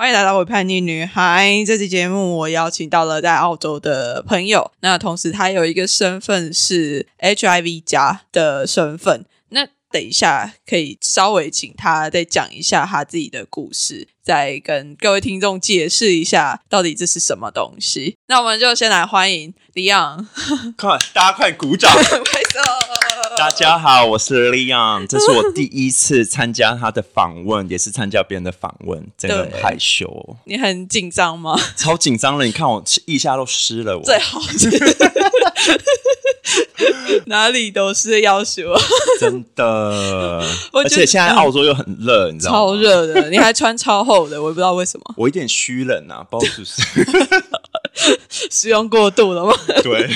欢迎来到我叛逆女孩这期节目，我邀请到了在澳洲的朋友，那同时他有一个身份是 HIV 家的身份。那等一下可以稍微请他再讲一下他自己的故事，再跟各位听众解释一下到底这是什么东西。那我们就先来欢迎李昂，快，大家快鼓掌！大家好，我是 Leon，这是我第一次参加他的访问，也是参加别人的访问，真的很害羞哦，你很紧张吗？超紧张了！你看我腋下都湿了，我最好是 哪里都是要求，真的，而且现在澳洲又很热，你知道吗？超热的，你还穿超厚的，我也不知道为什么，我有点虚冷啊，不知道是不是 使用过度了吗？对，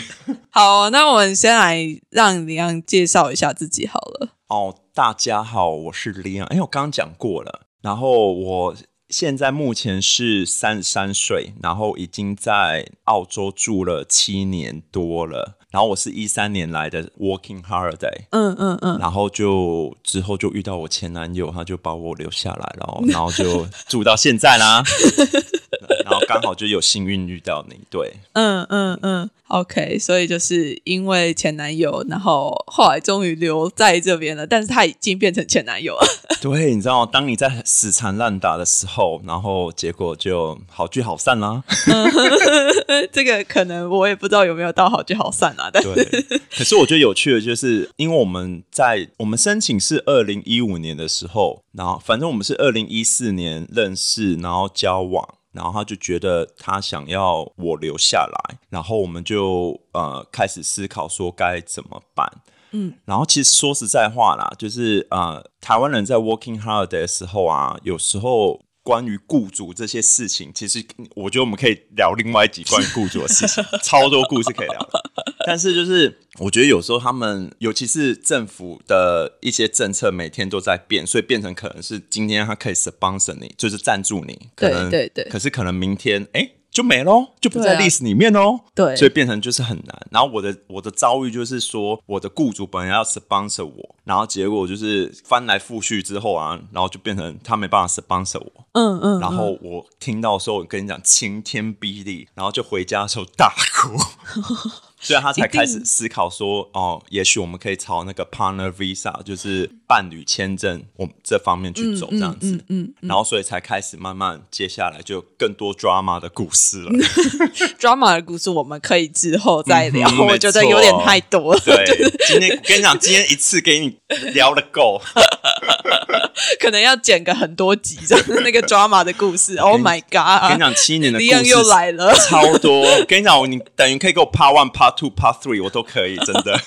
好，那我们先来让李阳介绍一下自己好了。哦，大家好，我是 Leon，哎，我刚刚讲过了，然后我现在目前是三十三岁，然后已经在澳洲住了七年多了。然后我是一三年来的 Working Holiday，嗯嗯嗯，然后就之后就遇到我前男友，他就把我留下来了，然后就住到现在啦。然后刚好就有幸运遇到你，对，嗯嗯嗯，OK，所以就是因为前男友，然后后来终于留在这边了，但是他已经变成前男友了。对，你知道，当你在死缠烂打的时候，然后结果就好聚好散啦。这个可能我也不知道有没有到好聚好散啊。对，可是我觉得有趣的就是，因为我们在我们申请是二零一五年的时候，然后反正我们是二零一四年认识，然后交往，然后他就觉得他想要我留下来，然后我们就呃开始思考说该怎么办。嗯，然后其实说实在话啦，就是呃台湾人在 working holiday 的时候啊，有时候。关于雇主这些事情，其实我觉得我们可以聊另外一集关于雇主的事情，超多故事可以聊。但是就是我觉得有时候他们，尤其是政府的一些政策，每天都在变，所以变成可能是今天他可以 sponsor 你，就是赞助你，可能对对。可是可能明天，哎。就没喽，就不在历史里面喽。对，所以变成就是很难。然后我的我的遭遇就是说，我的雇主本来要 sponsor 我，然后结果就是翻来覆去之后啊，然后就变成他没办法 sponsor 我。嗯嗯。然后我听到的时候，我跟你讲晴天霹雳，然后就回家的时候大哭。所以他才开始思考说，哦，也许我们可以朝那个 partner visa，就是伴侣签证，我这方面去走这样子。嗯嗯。然后所以才开始慢慢，接下来就更多 drama 的故事了。drama 的故事我们可以之后再聊，我觉得有点太多了。对，今天跟你讲，今天一次给你聊的够，可能要剪个很多集，这样那个 drama 的故事。Oh my god！跟你讲，七年的故事又来了，超多。跟你讲，你等于可以给我 part one part。Two Part Three 我都可以，真的。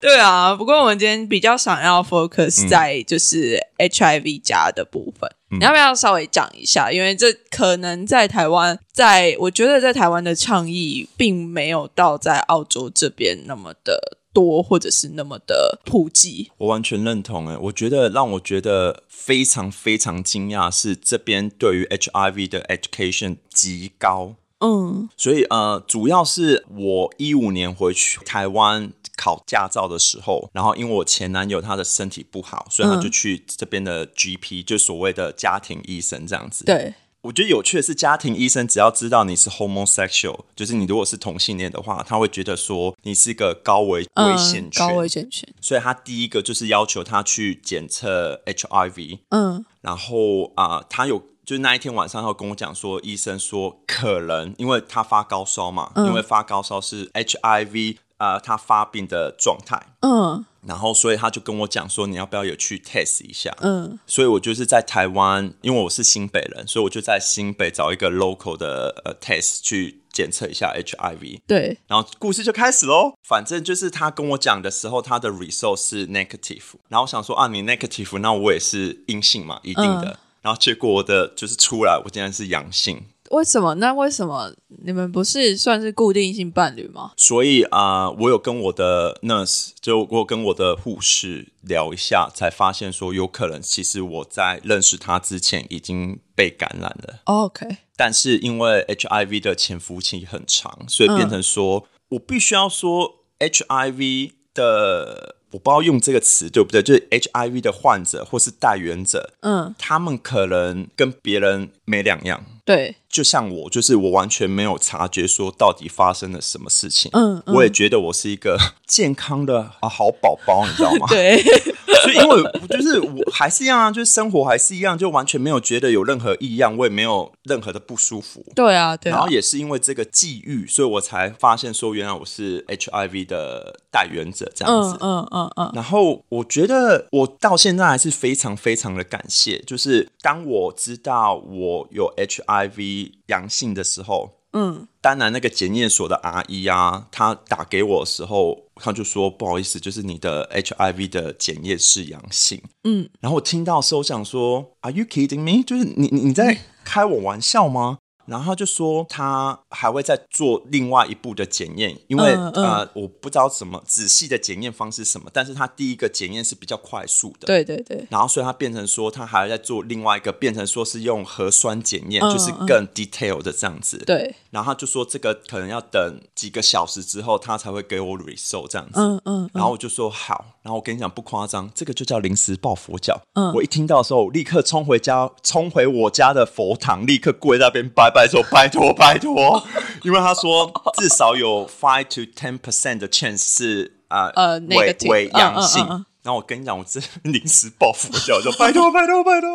对啊，不过我们今天比较想要 focus 在就是 HIV 加的部分，你要不要稍微讲一下？因为这可能在台湾，在我觉得在台湾的倡议并没有到在澳洲这边那么的多，或者是那么的普及。我完全认同诶，我觉得让我觉得非常非常惊讶是这边对于 HIV 的 education 极高。嗯，所以呃，主要是我一五年回去台湾考驾照的时候，然后因为我前男友他的身体不好，所以他就去这边的 GP，就所谓的家庭医生这样子。对，我觉得有趣的是，家庭医生只要知道你是 homosexual，就是你如果是同性恋的话，他会觉得说你是一个高危危险高危险群，所以他第一个就是要求他去检测 HIV。嗯，然后啊，他有。就是那一天晚上，他跟我讲说，医生说可能因为他发高烧嘛，因为发高烧是 HIV 啊，他发病的状态。嗯，然后所以他就跟我讲说，你要不要也去 test 一下？嗯，所以我就是在台湾，因为我是新北人，所以我就在新北找一个 local 的呃 test 去检测一下 HIV。对，然后故事就开始喽。反正就是他跟我讲的时候，他的 result 是 negative，然后我想说啊，你 negative，那我也是阴性嘛，一定的。然后结果我的就是出来，我竟然是阳性。为什么？那为什么你们不是算是固定性伴侣吗？所以啊，我有跟我的 nurse，就我跟我的护士聊一下，才发现说有可能，其实我在认识他之前已经被感染了。OK，但是因为 HIV 的潜伏期很长，所以变成说我必须要说 HIV 的。我不知道用这个词对不对，就是 HIV 的患者或是带源者，嗯，他们可能跟别人没两样。对，就像我，就是我完全没有察觉说到底发生了什么事情。嗯嗯我也觉得我是一个健康的啊好宝宝，你知道吗？对，所以因为就是我还是一样啊，就是生活还是一样，就完全没有觉得有任何异样，我也没有任何的不舒服。对啊，对啊然后，也是因为这个际遇，所以我才发现说，原来我是 HIV 的带原者这样嗯子。嗯嗯嗯，然后我觉得我到现在还是非常非常的感谢，就是当我知道我有 HIV 阳性的时候，嗯，当然那个检验所的阿姨啊，她打给我的时候，她就说不好意思，就是你的 HIV 的检验是阳性。嗯，然后我听到的时候想说，Are you kidding me？就是你你你在开我玩笑吗？然后他就说他还会再做另外一步的检验，因为、嗯嗯呃我不知道什么仔细的检验方式什么，但是他第一个检验是比较快速的，。对对对，然后，所以他变成说，他还在做另外一个，变成说是用核酸检验，嗯就是更 detail 的这样子。对，然后他就说，这个可能要等几个小时之后，他才会给我 result 这样子。嗯嗯然后我就说好，然后我跟你讲不夸张，这个就叫临时抱佛脚。嗯我一听到的时候，立刻冲回家，冲回我家的佛堂，立刻跪在那边拜拜说拜托拜托，因为他说至少有 five to ten percent 的 chance 是啊呃伪伪阳性。然后我跟你讲，我这临时抱佛脚，就拜托拜托拜托，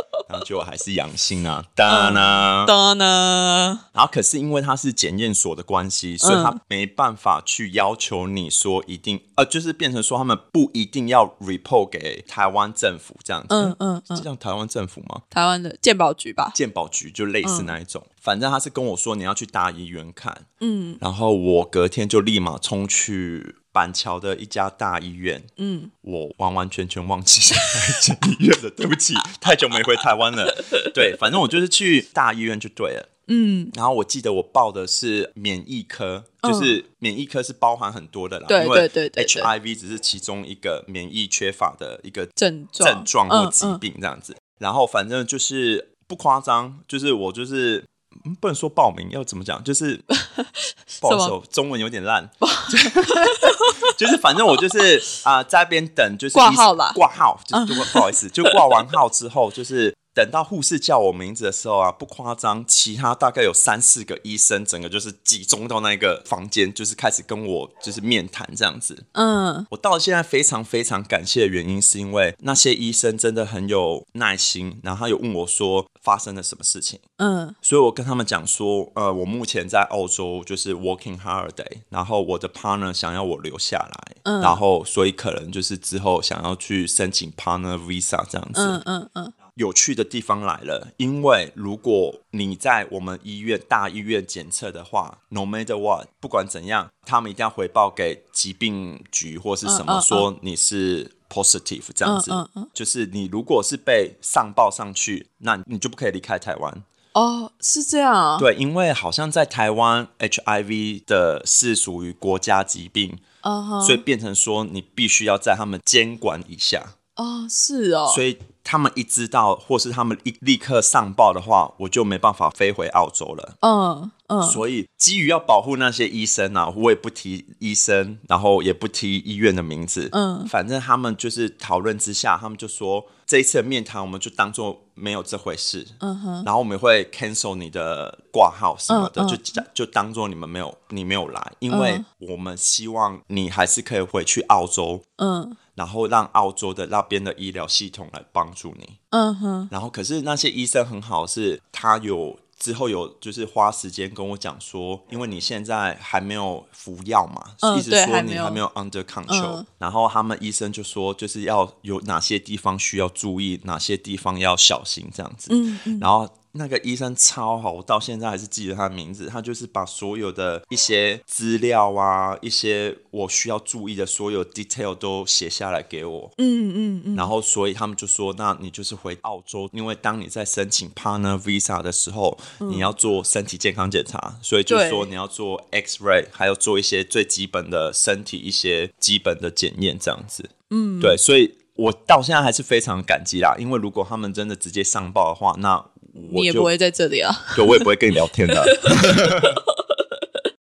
然后结果还是阳性啊，当然啦、当呢，然后可是因为它是检验所的关系，所以他没办法去要求你说一定呃，就是变成说他们不一定要 report 给台湾政府这样子。嗯嗯这样台湾政府吗？台湾的鉴保局吧，鉴保局就类似那一种，反正他是跟我说你要去大医院看，嗯。然后我隔天就立马冲去板桥的一家大医院，嗯，我完完全全忘记是哪一间医院了，对不起，太久没回台湾了。对，反正我就是去大医院就对了。嗯，然后我记得我报的是免疫科，嗯就是免疫科是包含很多的啦，对因为对对对对 HIV 只是其中一个免疫缺乏的一个症状症状或疾病这样子。然后反正就是不夸张，就是我就是。嗯不能说报名，要怎么讲？就是 不好意思哦，中文有点烂。就是反正我就是啊、在那边等，就是挂号啦挂号就是就不好意思，就挂完号之后，就是等到护士叫我名字的时候啊，不夸张，其他大概有三四个医生，整个就是集中到那个房间，就是开始跟我就是面谈这样子。嗯。我到现在非常非常感谢的原因，是因为那些医生真的很有耐心，然后他有问我说发生了什么事情，嗯。所以我跟他们讲说，呃，我目前在澳洲就是 working holiday，然后我的 partner 想要我留下来，嗯。然后所以可能就是之后想要去申请 partner visa 这样子。嗯嗯嗯，有趣的地方来了，因为如果你在我们医院大医院检测的话，no matter what，不管怎样，他们一定要回报给疾病局或是什么，说你是 positive 这样子。就是你如果是被上报上去，那你就不可以离开台湾。哦，是这样啊，对，因为好像在台湾 HIV 的是属于国家疾病，嗯哼，所以变成说你必须要在他们监管以下。哦是哦，所以他们一知道，或是他们一立刻上报的话，我就没办法飞回澳洲了。嗯嗯所以基于要保护那些医生啊，我也不提医生，然后也不提医院的名字。嗯反正他们就是讨论之下，他们就说这一次的面谈我们就当做没有这回事。嗯哼，然后我们会 cancel 你的挂号什么的，就就当做你们没有你没有来，因为我们希望你还是可以回去澳洲，嗯然后让澳洲的那边的医疗系统来帮助你。嗯哼，然后可是那些医生很好，是他有之后有就是花时间跟我讲说，因为你现在还没有服药嘛，嗯意思说你还没有 under control、嗯然后他们医生就说，就是要有哪些地方需要注意，哪些地方要小心这样子。嗯嗯然后那个医生超好，我到现在还是记得他的名字。他就是把所有的一些资料啊，一些我需要注意的所有 detail 都写下来给我。嗯嗯嗯，然后，所以他们就说，那你就是回澳洲，因为当你在申请 partner visa 的时候，你要做身体健康检查，所以就是说你要做 X ray，还要做一些最基本的身体一些基本的检验，这样子。嗯，对，所以我到现在还是非常感激啦，因为如果他们真的直接上报的话，那你也不会在这里啊。对，我也不会跟你聊天的。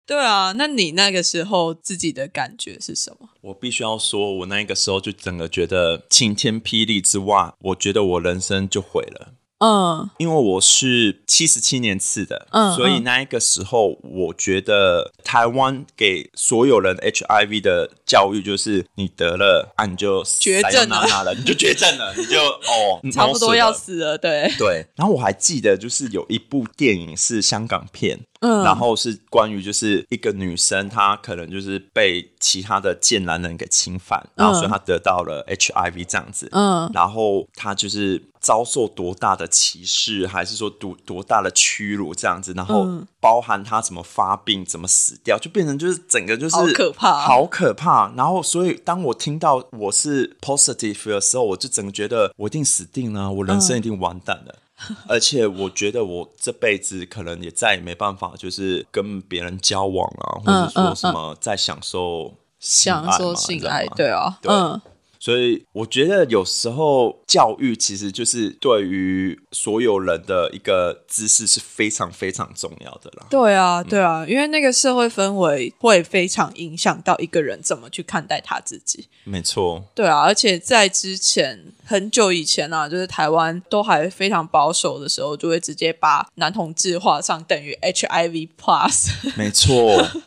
对啊，那你那个时候自己的感觉是什么？我必须要说，我那个时候就整个觉得晴天霹雳之外，我觉得我人生就毁了。嗯因为我是七十七年次的，嗯所以那一个时候，我觉得台湾给所有人 HIV 的教育就是，你得了，啊，你就绝症了你就绝症了，你就哦，差不多要死了。对，对，然后我还记得，就是有一部电影是香港片，嗯。然后是关于就是一个女生，她可能就是被其他的贱男人给侵犯，然后所以她得到了 HIV 这样子，嗯。然后她就是遭受多大的歧视，还是说多多大的屈辱这样子，然后嗯包含他怎么发病、怎么死掉，就变成就是整个就是好可怕。好可怕。然后所以当我听到我是 positive 的时候，我就整个觉得我一定死定了，我人生一定完蛋了。而且我觉得我这辈子可能也再也没办法，就是跟别人交往啊，或者说什么再享受享受性爱对啊，对。嗯。所以我觉得有时候教育其实就是对于所有人的一个知识是非常非常重要的啦。对啊，对啊，因为那个社会氛围会非常影响到一个人怎么去看待他自己。没错，对啊，而且在之前很久以前啊，就是台湾都还非常保守的时候，就会直接把男同志画上等于 HIV plus，没错，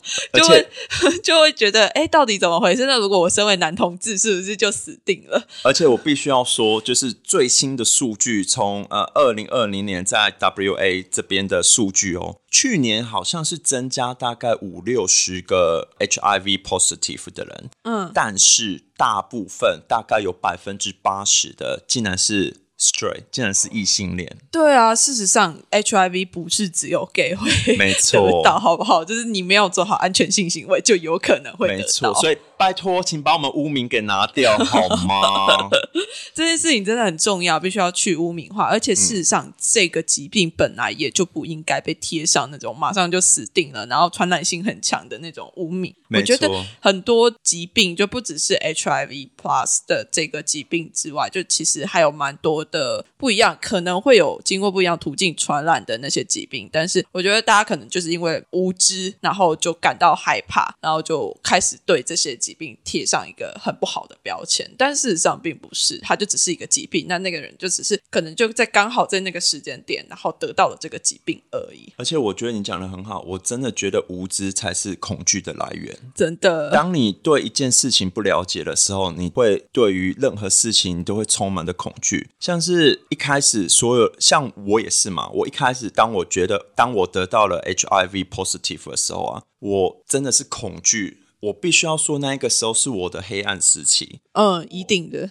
就会 就会觉得，哎，到底怎么回事？那如果我身为男同志，是不是就死定了？而且我必须要说，就是最新的数据，从呃二零二零年在 WA 这边的数据哦，去年好像是增加大概五六十个 HIV positive 的人，嗯，但是大部分大概有百分之八十的竟然是 straight，竟然是异性恋。对啊，事实上 HIV 不是只有 gay 会没错得到，好不好？就是你没有做好安全性行为，就有可能会得没到。错，所以拜托，请把我们污名给拿掉好吗？这件事情真的很重要，必须要去污名化。而且事实上，这个疾病本来也就不应该被贴上那种马上就死定了，然后传染性很强的那种污名。我觉得很多疾病就不只是 HIV plus 的这个疾病之外，就其实还有蛮多的不一样，可能会有经过不一样途径传染的那些疾病。但是我觉得大家可能就是因为无知，然后就感到害怕，然后就开始对这些疾病贴上一个很不好的标签。但事实上并不是，它就只是一个疾病。那那个人就只是可能就在刚好在那个时间点，然后得到了这个疾病而已。而且我觉得你讲的很好，我真的觉得无知才是恐惧的来源。真的，当你对一件事情不了解的时候，你会对于任何事情都会充满的恐惧。像是一开始所有，像我也是嘛，我一开始当我觉得当我得到了 HIV positive 的时候啊，我真的是恐惧。我必须要说，那一个时候是我的黑暗时期。嗯，一定的。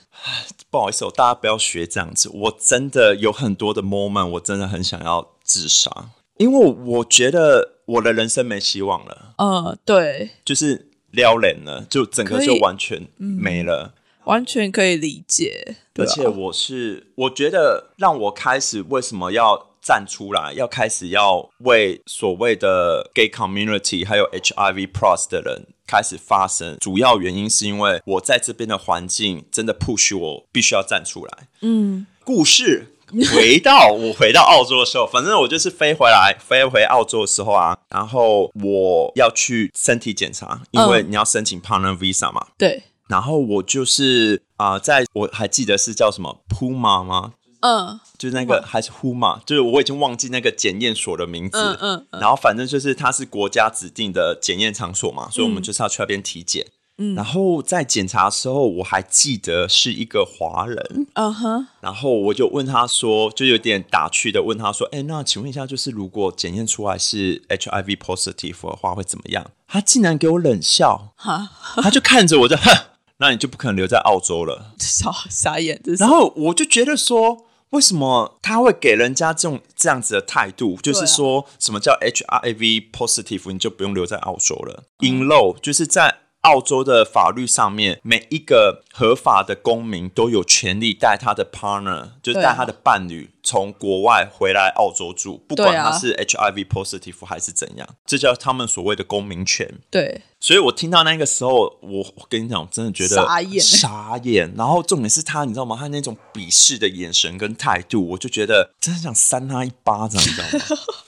不好意思、哦，大家不要学这样子。我真的有很多的 moment，我真的很想要自杀，因为我觉得我的人生没希望了，嗯，对，就是撩人了，就整个就完全没了。完全可以理解。啊而且我是，我觉得让我开始为什么要站出来，要开始要为所谓的 gay community 还有 HIV plus 的人开始发声，主要原因是因为我在这边的环境真的 push 我必须要站出来。嗯，故事回到我回到澳洲的时候，反正我就是飞回来，飞回澳洲的时候啊，然后我要去身体检查，因为你要申请 partner visa 嘛。对，然后我就是啊、在我还记得是叫什么 Puma 吗？嗯就是那个还是 Huma，就是我已经忘记那个检验所的名字。嗯嗯嗯然后反正就是它是国家指定的检验场所嘛，所以我们就是要去那边体检。嗯，然后在检查的时候，我还记得是一个华人，嗯哼，然后我就问他说，就有点打趣的问他说：“哎，那请问一下，就是如果检验出来是 HIV positive 的话，会怎么样？”他竟然给我冷笑，哈，他就看着我就哼，那你就不可能留在澳洲了。傻傻眼，这是然后我就觉得说，为什么他会给人家这种这样子的态度？就是说什么叫 HIV positive，你就不用留在澳洲了。In low 就是在澳洲的法律上面，每一个合法的公民都有权利带他的 partner，就是带他的伴侣从国外回来澳洲住，不管他是 HIV positive 还是怎样，这叫他们所谓的公民权。对，所以我听到那个时候，我我跟你讲，我真的觉得傻眼傻眼。然后重点是他，你知道吗？他那种鄙视的眼神跟态度，我就觉得真的想扇他一巴掌，你知道吗？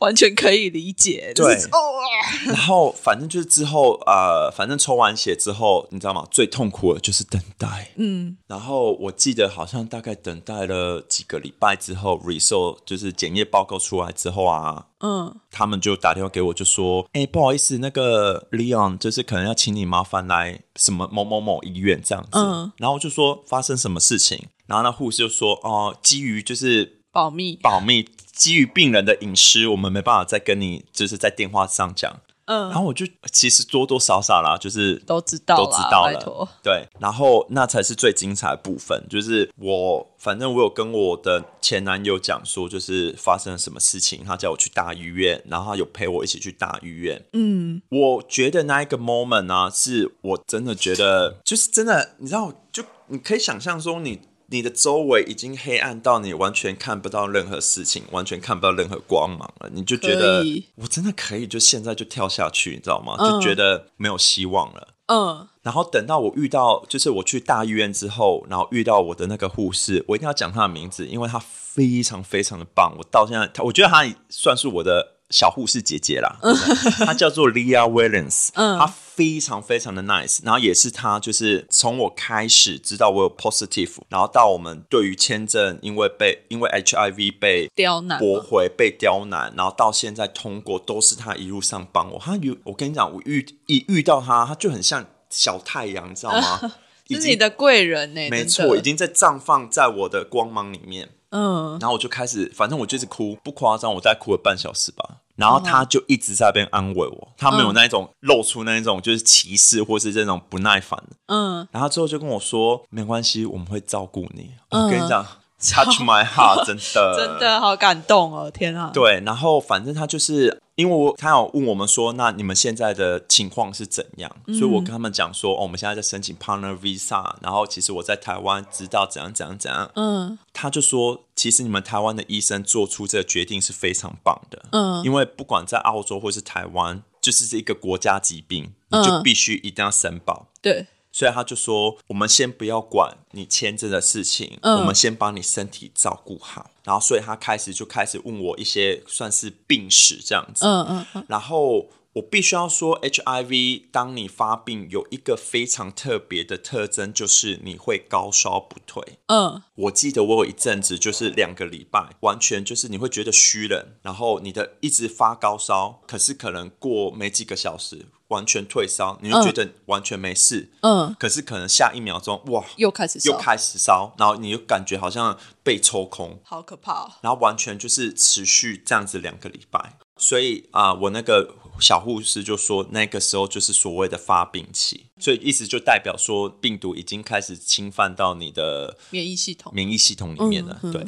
完全可以理解。对就是哦啊，然后反正就是之后呃，反正抽完血之后，你知道吗？最痛苦的就是等待。嗯，然后我记得好像大概等待了几个礼拜之后，result 就是检验报告出来之后啊，嗯，他们就打电话给我，就说：“哎、不好意思，那个 Leon 就是可能要请你麻烦来什么某某某医院这样子。嗯然后我就说发生什么事情，然后那护士就说：“哦、基于就是保密。保密，基于病人的隐私，我们没办法再跟你就是在电话上讲。”嗯然嗯，后我就其实多多少少啦，就是都知道都，知道了。对，然后那才是最精彩的部分，就是我反正我有跟我的前男友讲说，就是发生了什么事情，他叫我去大医院，然后他有陪我一起去大医院。嗯，我觉得那一个 moment 呢、是我真的觉得，就是真的，你知道，就你可以想象说你。你的周围已经黑暗到你完全看不到任何事情，完全看不到任何光芒了，你就觉得我真的可以就现在就跳下去，你知道吗？嗯就觉得没有希望了。嗯，然后等到我遇到，就是我去大医院之后，然后遇到我的那个护士，我一定要讲她的名字，因为她非常非常的棒。我到现在，她我觉得她算是我的小护士姐姐啦。真的她叫做 Leah Williams，嗯她非常非常的 nice。然后也是他，就是从我开始知道我有 positive，然后到我们对于签证，因为被因为 HIV 被刁难驳回被刁难，然后到现在通过，都是他一路上帮我。他有，我跟你讲，我遇一遇到他，他就很像小太阳，你知道吗？是你的贵人呢、没错，已经在绽放在我的光芒里面。嗯，然后我就开始，反正我就是哭，不夸张，我大概哭了半小时吧。然后他就一直在那边安慰我，他没有那一种露出那一种就是歧视或是这种不耐烦的。嗯，然后之后就跟我说，没关系，我们会照顾你。嗯我跟你讲，touch my heart，真的，真的好感动哦，天啊！对，然后反正他就是因为我他有问我们说，那你们现在的情况是怎样？所以我跟他们讲说，哦，我们现在在申请 partner visa，然后其实我在台湾知道怎样怎样怎样。嗯他就说，其实你们台湾的医生做出这个决定是非常棒的，嗯因为不管在澳洲或是台湾，就是这一个国家疾病，你就嗯必须一定要申报。对，所以他就说，我们先不要管你签证的事情，嗯我们先把你身体照顾好。然后，所以他开始就开始问我一些算是病史这样子。嗯嗯嗯，然后我必须要说，HIV 当你发病有一个非常特别的特征，就是你会高烧不退。嗯我记得我有一阵子就是两个礼拜，完全就是你会觉得虚冷，然后你的一直发高烧，可是可能过没几个小时完全退烧，你就觉得完全没事。嗯，可是可能下一秒钟，哇，又开始烧又开始烧，然后你就感觉好像被抽空，好可怕、哦。然后完全就是持续这样子两个礼拜。所以啊、我那个小护士就说，那个时候就是所谓的发病期，所以意思就代表说病毒已经开始侵犯到你的免疫系统，免疫系统里面了，嗯对。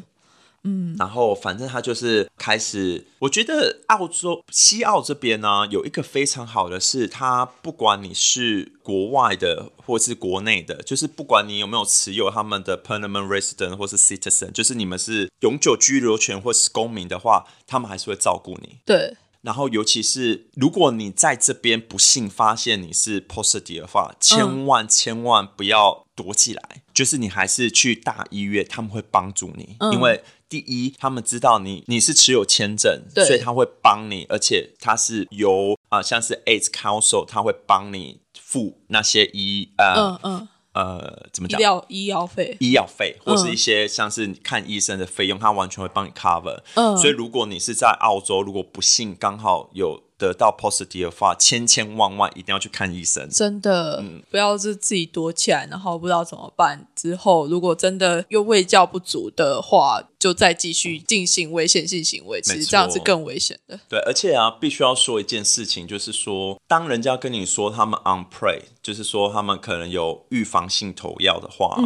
嗯，然后反正他就是开始，我觉得澳洲西澳这边呢，有一个非常好的是，他不管你是国外的或是国内的，就是不管你有没有持有他们的 permanent resident 或是 citizen，就是你们是永久居留权或是公民的话，他们还是会照顾你。对，然后，尤其是如果你在这边不幸发现你是 positive 的话，千万千万不要躲起来，就是你还是去大医院，他们会帮助你，因为第一，他们知道你你是持有签证，所以他会帮你，而且他是由啊、像是 AIDS Council，他会帮你付那些医呃、嗯嗯，呃怎么讲？医疗医药费，医药费，或是嗯一些像是看医生的费用，他完全会帮你 cover。嗯。所以如果你是在澳洲，如果不幸刚好有得到 positive 的话，千千万万一定要去看医生。真的、嗯不要是自己躲起来，然后不知道怎么办。之后如果真的又卫教不足的话，就再继续进行危险性行为，其实这样是更危险的。对，而且啊，必须要说一件事情，就是说，当人家跟你说他们 on pray，就是说他们可能有预防性投药的话，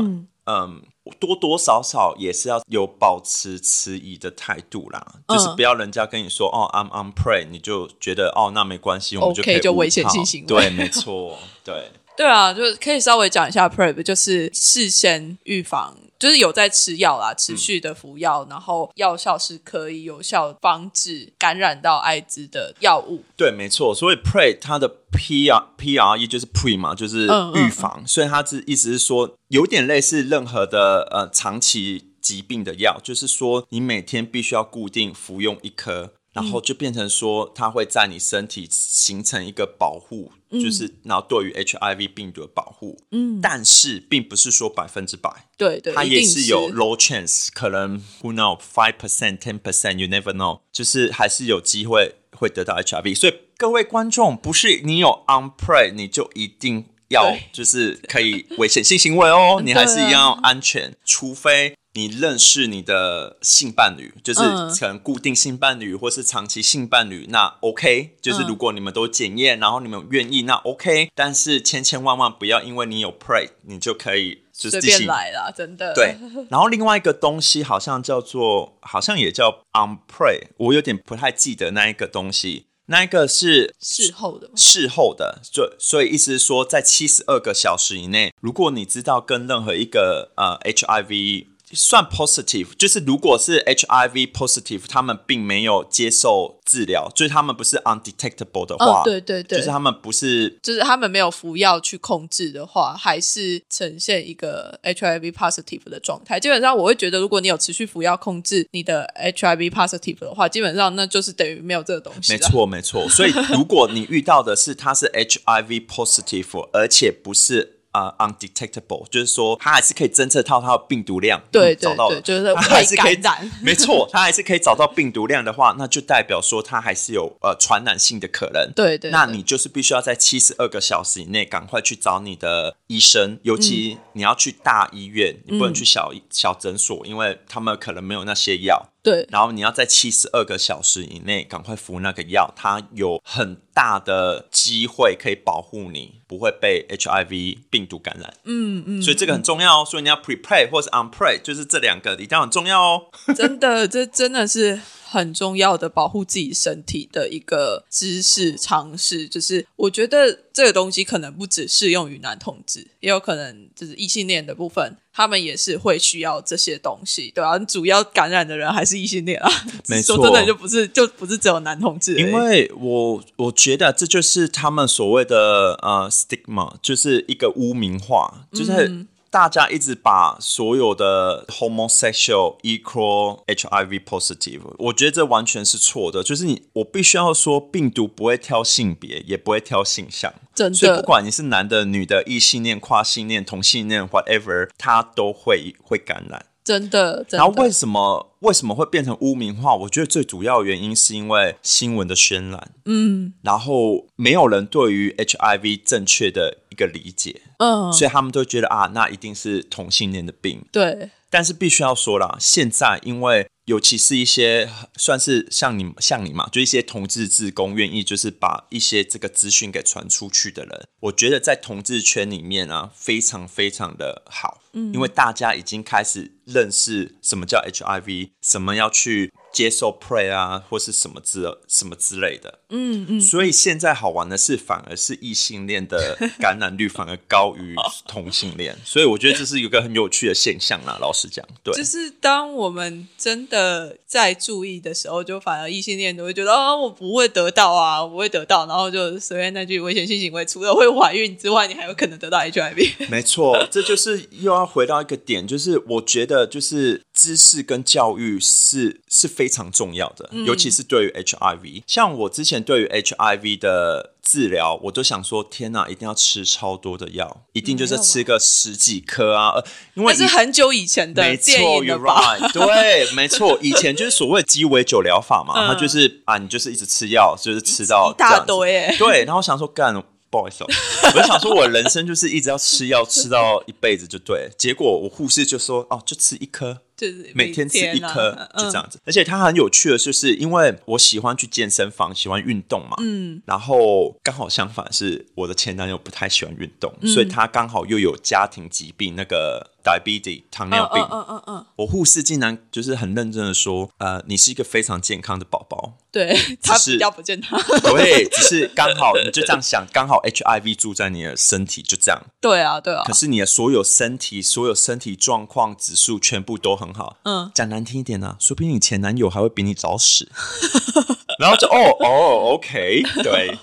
嗯多多少少也是要有保持迟疑的态度啦，就是嗯不要人家跟你说哦，I'm on pray，你就觉得哦，那没关系，我们就可以 OK，就危险套性行为。对，没错，对。对啊，就是可以稍微讲一下 prey，就是事先预防，就是有在吃药啦，持续的服药，然后药效是可以有效防止感染到艾滋的药物。对，没错，所以 pray 它的 P R P R E 就是 pre 嘛，就是嗯嗯预防，所以它是意思是说，有点类似任何的呃长期疾病的药，就是说你每天必须要固定服用一颗，然后就变成说它会在你身体形成一个保护，就是然后对于 HIV 病毒的保护。嗯，但是并不是说百分之百，对对，它也是有 low chance，可能 who know five percent ten percent，you never know，就是还是有机会会得到 HIV。所以各位观众，不是你有 on pray 你就一定要就是可以危险性行为哦，你还是一样要安全，除非。你认识你的性伴侣，就是嗯可能固定性伴侣或是长期性伴侣，那 OK，就是嗯如果你们都检验，然后你们愿意，那 OK。但是千千万万不要因为你有 Pray，你就可以就是随便进来了，真的。对，然后另外一个东西好像叫做，好像也叫 on pray，我有点不太记得那一个东西。那一个是事后的。事后的，所所以意思是说，在七十二个小时以内，如果你知道跟任何一个呃 HIV 算 positive，就是如果是 HIV positive，他们并没有接受治疗，就是他们不是 undetectable 的话，嗯，对对对，就是他们不是就是他们没有服药去控制的话，还是呈现一个 HIV positive 的状态。基本上，我会觉得，如果你有持续服药控制你的 HIV positive 的话，基本上那就是等于没有这个东西。没，错，没错。所以如果你遇到的是他是 HIV positive，而且不是呃 undetectable，就是说它还是可以侦测到它的病毒量，对找到就是它还是可以染。没错，它还是可以找到病毒量的话，那就代表说它还是有呃传染性的可能。对对，对。那你就是必须要在七十二个小时以内赶快去找你的医生，尤其嗯。你要去大医院，你不能去小小诊所，因为他们可能没有那些药。对然后你要在七十二个小时以内赶快服那个药，它有很大的机会可以保护你不会被 HIV 病毒感染。嗯嗯，所以这个很重要哦。所以你要 prepare 或是 unpray，就是这两个一定要很重要哦。真的，这真的是很重要的保护自己身体的一个知识常识。就是我觉得这个东西可能不只适用于男同志，也有可能就是异性恋的部分，他们也是会需要这些东西，对啊、主要感染的人还是异性恋啊，没错。说真的就不是就不是只有男同志，因为我我觉得这就是他们所谓的呃 stigma，就是一个污名化，就是大家一直把所有的 homosexual equal HIV positive，我觉得这完全是错的。就是你，我必须要说，病毒不会挑性别，也不会挑性向。真所以不管你是男的、女的、异性恋、跨性恋、同性恋，whatever，它都会会感染。真的，真然后为，什么为什么会变成污名化？我觉得最主要原因是因为新闻的渲染，嗯，然后没有人对于 HIV 正确的一个理解，嗯，所以他们都觉得啊，那一定是同性恋的病。对，但是必须要说啦，现在因为尤其是一些算是像你像你嘛，就一些同志志工愿意就是把一些这个资讯给传出去的人，我觉得在同志圈里面啊，非常非常的好，嗯，因为大家已经开始认识什么叫 HIV，什么要去接受 pray 啊，或是什么之什么之类的，嗯嗯，所以现在好玩的是，反而是异性恋的感染率反而高于同性恋，所以我觉得这是一个很有趣的现象啦。老实讲，对，就是当我们真的在注意的时候，就反而异性恋都会觉得哦，我不会得到啊，我不会得到，然后就随便那句危险性行为，除了会怀孕之外，你还有可能得到 HIV。没错，这就是又要回到一个点，就是我觉得就是知识跟教育是是非常重要的，尤其是对于 HIV。像我之前对于 HIV 的治疗，我都想说，天哪，一定要吃超多的药，一定就是吃个十几颗啊，呃因为是很久以前的没错电影了吧？right，对，没错，以前就是所谓鸡尾酒疗法嘛，嗯它就是啊，你就是一直吃药，就是吃到一大堆耶 对，然后我想说干。不好意思、哦，我就想说，我人生就是一直要吃药，吃到一辈子就对了。结果我护士就说，哦，就吃一颗，就是每天吃一啊颗，就这样子。而且它很有趣的就是，因为我喜欢去健身房，喜欢运动嘛，嗯，然后刚好相反是我的前男友不太喜欢运动，所以他刚好又有家庭疾病，那个 diabetes 糖尿病，嗯嗯嗯嗯，我护士竟然就是很认真的说，呃，你是一个非常健康的宝宝，对他是比较不健康。对，只是刚好你就这样想，刚好 HIV 住在你的身体，就这样。对啊，对啊可，是你的所有身体、所有身体状况指数全部都很好。嗯，讲难听一点呢、啊，说不定你前男友还会比你早死。然后就哦哦，OK，对，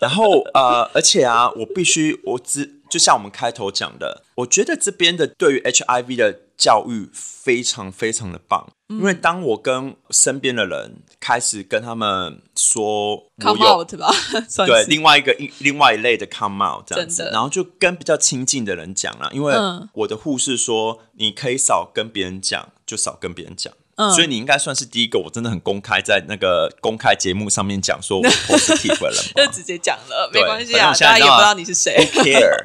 然后呃，而且啊，我必须我只就像我们开头讲的，我觉得这边的对于 HIV 的教育非常非常的棒，因为当我跟身边的人开始跟他们说我有 out 吧，算对是。另外一个一另外一类的 come out 这样子然后就跟比较亲近的人讲了，因为嗯。我的护士说你可以少跟别人讲，就少跟别人讲。嗯所以你应该算是第一个，我真的很公开在那个公开节目上面讲说我 positive 的人吧。就直接讲了，没对关系啊，大家也不知道你是谁。care。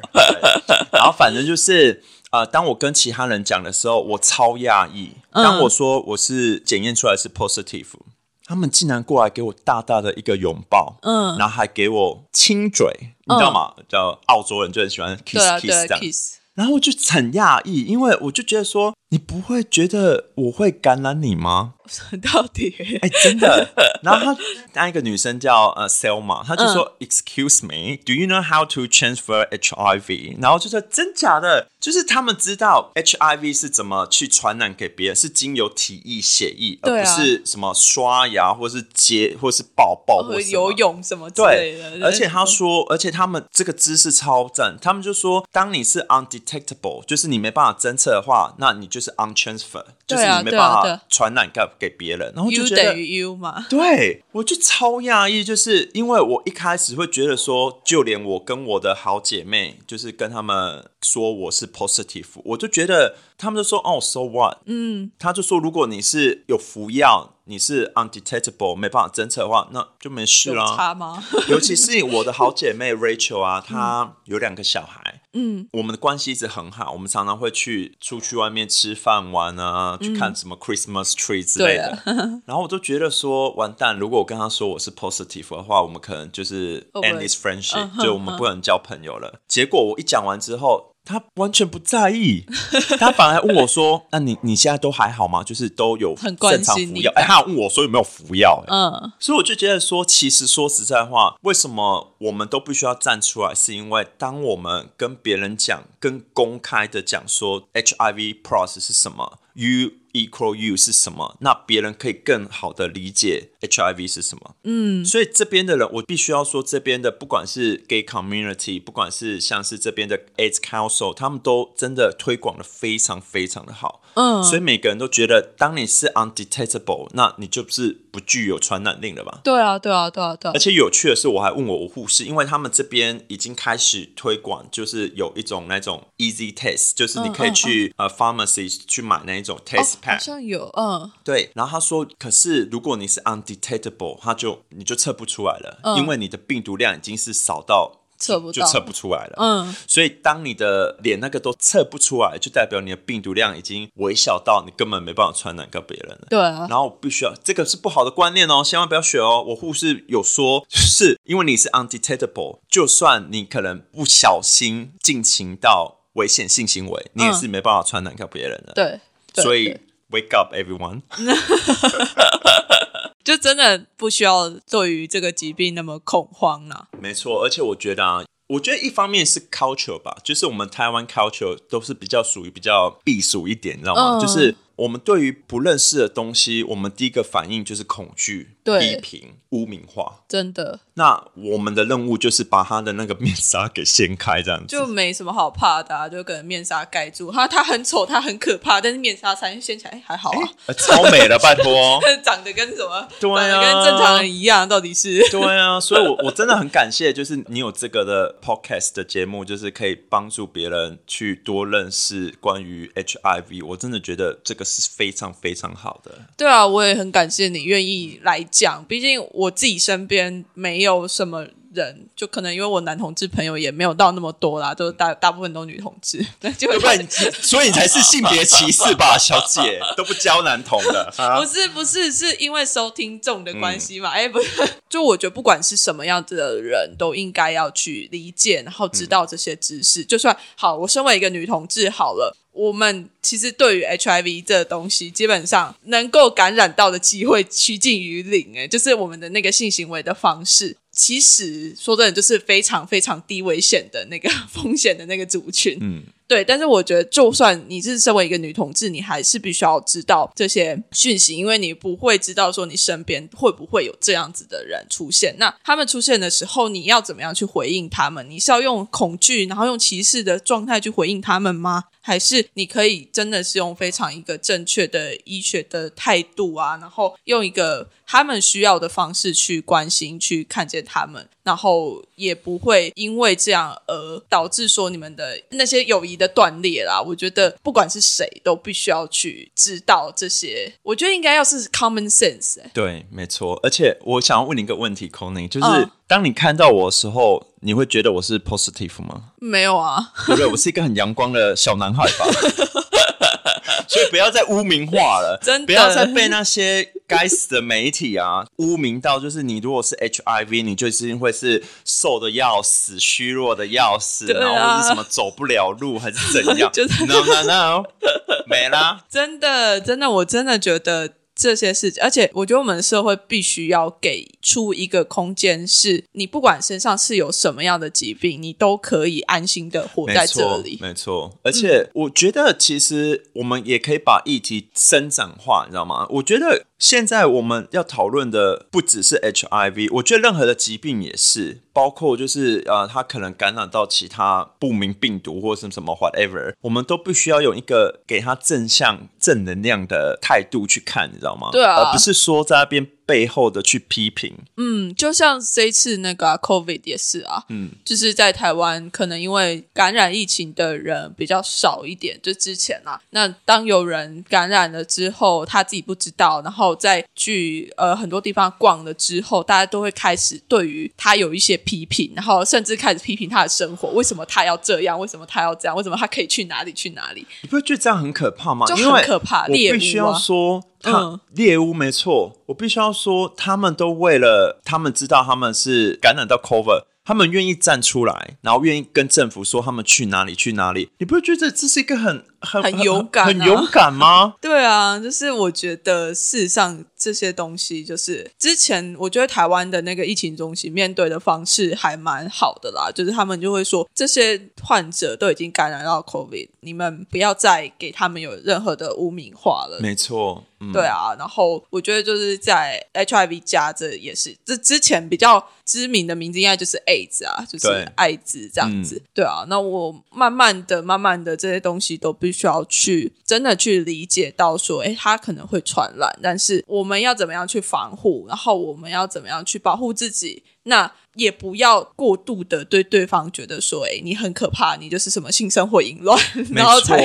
然后反正就是呃，当我跟其他人讲的时候，我超讶异。嗯当我说我是检验出来是 positive，他们竟然过来给我大大的一个拥抱，嗯，然后还给我亲嘴，你知道吗？叫澳洲人就很喜欢 kiss，kiss 这样。，kiss，然后我就很讶异，因为我就觉得说，你不会觉得我会感染你吗？到底哎，真的。然后他那一个女生叫呃 Selma，她就说、Excuse 嗯 me, do you know how to transfer HIV？然后就说真假的，就是他们知道 HIV 是怎么去传染给别人，是经由体液、血液，而不是什么刷牙或是接或是抱抱或会什么游泳什么之类对的，，而且他说，而且他们这个姿势超赞，他们就说，当你是 undetectable，就是你没办法侦测的话，那你就是 untransfer，就是你没办法传染给给别人，然后就觉得等。于 U 嘛，对，我就超讶异，就是因为我一开始会觉得说，就连我跟我的好姐妹，就是跟他们说我是 positive，我就觉得他们就说哦，so what？嗯，他就说如果你是有服药，你是 undetectable，没办法侦测的话，那就没事有啦。差吗？尤其是我的好姐妹 Rachel 啊，她有两个小孩，嗯，我们的关系一直很好，我们常常会去出去外面吃饭玩啊，去看什么 Christmas tree 之类的。然后我就觉得说，完蛋，如果我跟他说我是 positive 的话，我们可能就是 end this friendship，、就我们不能交朋友了。结果我一讲完之后。她完全不在意，他反而问我说：“那你你现在都还好吗？就是都有很关正常心你服药？”哎，欸，他问我说有没有服药、哎嗯，所以我就觉得说，其实说实在话，为什么我们都必须要站出来？是因为当我们跟别人讲、跟公开的讲说 HIV plus 是什么，U equal U 是什么，那别人可以更好的理解 HIV 是什么。嗯，所以这边的人，我必须要说，这边的不管是 gay community，不管是像是这边的 AIDS Council，他们都真的推广的非常非常的好。嗯所以每个人都觉得，当你是 undetectable，那你就是不具有传染力了吧？对啊，对啊，对啊，对啊而，且有趣的是，我还问我我护士，因为他们这边已经开始推广，就是有一种那种 easy test，就是你可以去、呃 pharmacy 去买那一种 test 嗯哦好 pack，、像有，嗯，对。然后他说，可是如果你是 undetectable，他就你就测不出来了，因为你的病毒量已经是少到嗯测不就测不出来了。嗯，所以当你的脸那个都测不出来，就代表你的病毒量已经微小到你根本没办法传染给别人了。对啊，然后必须要，这个是不好的观念哦，千万不要学哦。我护士有说，就是因为你是 undetectable，就算你可能不小心进行到危险性行为，你也是没办法传染给别人的。对，对所以 wake up everyone。就真的不需要对于这个疾病那么恐慌啦。没错，而且我觉得啊，我觉得一方面是 culture 吧，就是我们台湾 culture 都是比较属于比较避暑一点，你知道吗？嗯就是我们对于不认识的东西，我们第一个反应就是恐惧、对批评、污名化。真的那我们的任务就是把他的那个面纱给掀开，这样子。就没什么好怕的、啊，就可能面纱盖住他，他很丑，他很可怕，但是面纱才掀起来还好啊，呃超美的，拜托。长得跟什么，对啊跟正常人一样，到底是对啊，所以我，我真的很感谢，就是你有这个的 podcast 的节目，就是可以帮助别人去多认识关于 HIV。我真的觉得这个是非常非常好的。对啊，我也很感谢你愿意来讲，毕竟我自己身边没有什么人，就可能因为我男同志朋友也没有到那么多啦，都大大部分都女同志，那就对？所以你才是性别歧视吧，小姐 都不交男同的。啊不是不是，是因为收听众的关系嗯嘛？哎、不是，就我觉得不管是什么样子的人，都应该要去理解，然后知道这些知识。就算好，我身为一个女同志，好了。我们其实对于 HIV 这东西，基本上能够感染到的机会趋近于零。哎，就是我们的那个性行为的方式，其实说真的，就是非常非常低危险的那个 风险的那个族群。嗯，对，但是我觉得，就算你是身为一个女同志，你还是必须要知道这些讯息，因为你不会知道说你身边会不会有这样子的人出现。那他们出现的时候，你要怎么样去回应他们？你是要用恐惧，然后用歧视的状态去回应他们吗？还是你可以真的是用非常一个正确的医学的态度啊，然后用一个他们需要的方式去关心、去看见他们，然后也不会因为这样而导致说你们的那些友谊的断裂啦。我觉得不管是谁都必须要去知道这些，我觉得应该要是 common sense。对，没错。而且我想要问你一个问题 c o n y 就是嗯当你看到我的时候，你会觉得我是 positive 吗？没有啊，对不对？我是一个很阳光的小男孩吧。所以不要再污名化了，真的不要再被那些该死的媒体啊污名到，就是你如果是 HIV，你就一定会是瘦的要死、虚弱的要死，啊然后或是什么走不了路还是怎样 就是 no no no，没啦。真的，真的，我真的觉得这些事情，而且我觉得我们社会必须要给出一个空间，是你不管身上是有什么样的疾病，你都可以安心的活在这没错，里。没错。而且我觉得，其实我们也可以把议题生长化，你知道吗？我觉得现在我们要讨论的不只是 HIV，我觉得任何的疾病也是，包括就是呃，它可能感染到其他不明病毒或是什么 whatever，我们都必须要用一个给它正向、正能量的态度去看，你知道吗？对啊而不是说在那边背后的去批评。嗯，就像这一次那个啊、COVID 也是啊，嗯，就是在台湾，可能因为感染疫情的人比较少一点，就之前啊，那当有人感染了之后，他自己不知道，然后再去呃很多地方逛了之后，大家都会开始对于他有一些批评，然后甚至开始批评他的生活，为什么他要这样？为什么他要这样？为什么他可以去哪里去哪里？你不会觉得这样很可怕吗？就很可怕我猎物必须要啊说，他、嗯猎巫没错，我必须要说，他们都为了他们知道他们是感染到 cover，他们愿意站出来，然后愿意跟政府说他们去哪里去哪里。你不会觉得这是一个很很很勇敢啊很勇敢吗？对啊，就是我觉得事实上这些东西，就是之前我觉得台湾的那个疫情中心面对的方式还蛮好的啦，就是他们就会说这些患者都已经感染到 COVID，你们不要再给他们有任何的污名化了。没错，嗯，对啊，然后我觉得就是在 HIV 加这也是这之前比较知名的名字，应该就是 AIDS 啊，就是对艾滋这样子。对啊，那我慢慢的、慢慢的这些东西都需要去真的去理解到说，诶，它可能会传染，但是我们要怎么样去防护，然后我们要怎么样去保护自己。那也不要过度的对对方觉得说，哎，你很可怕，你就是什么性生活淫乱，然后才。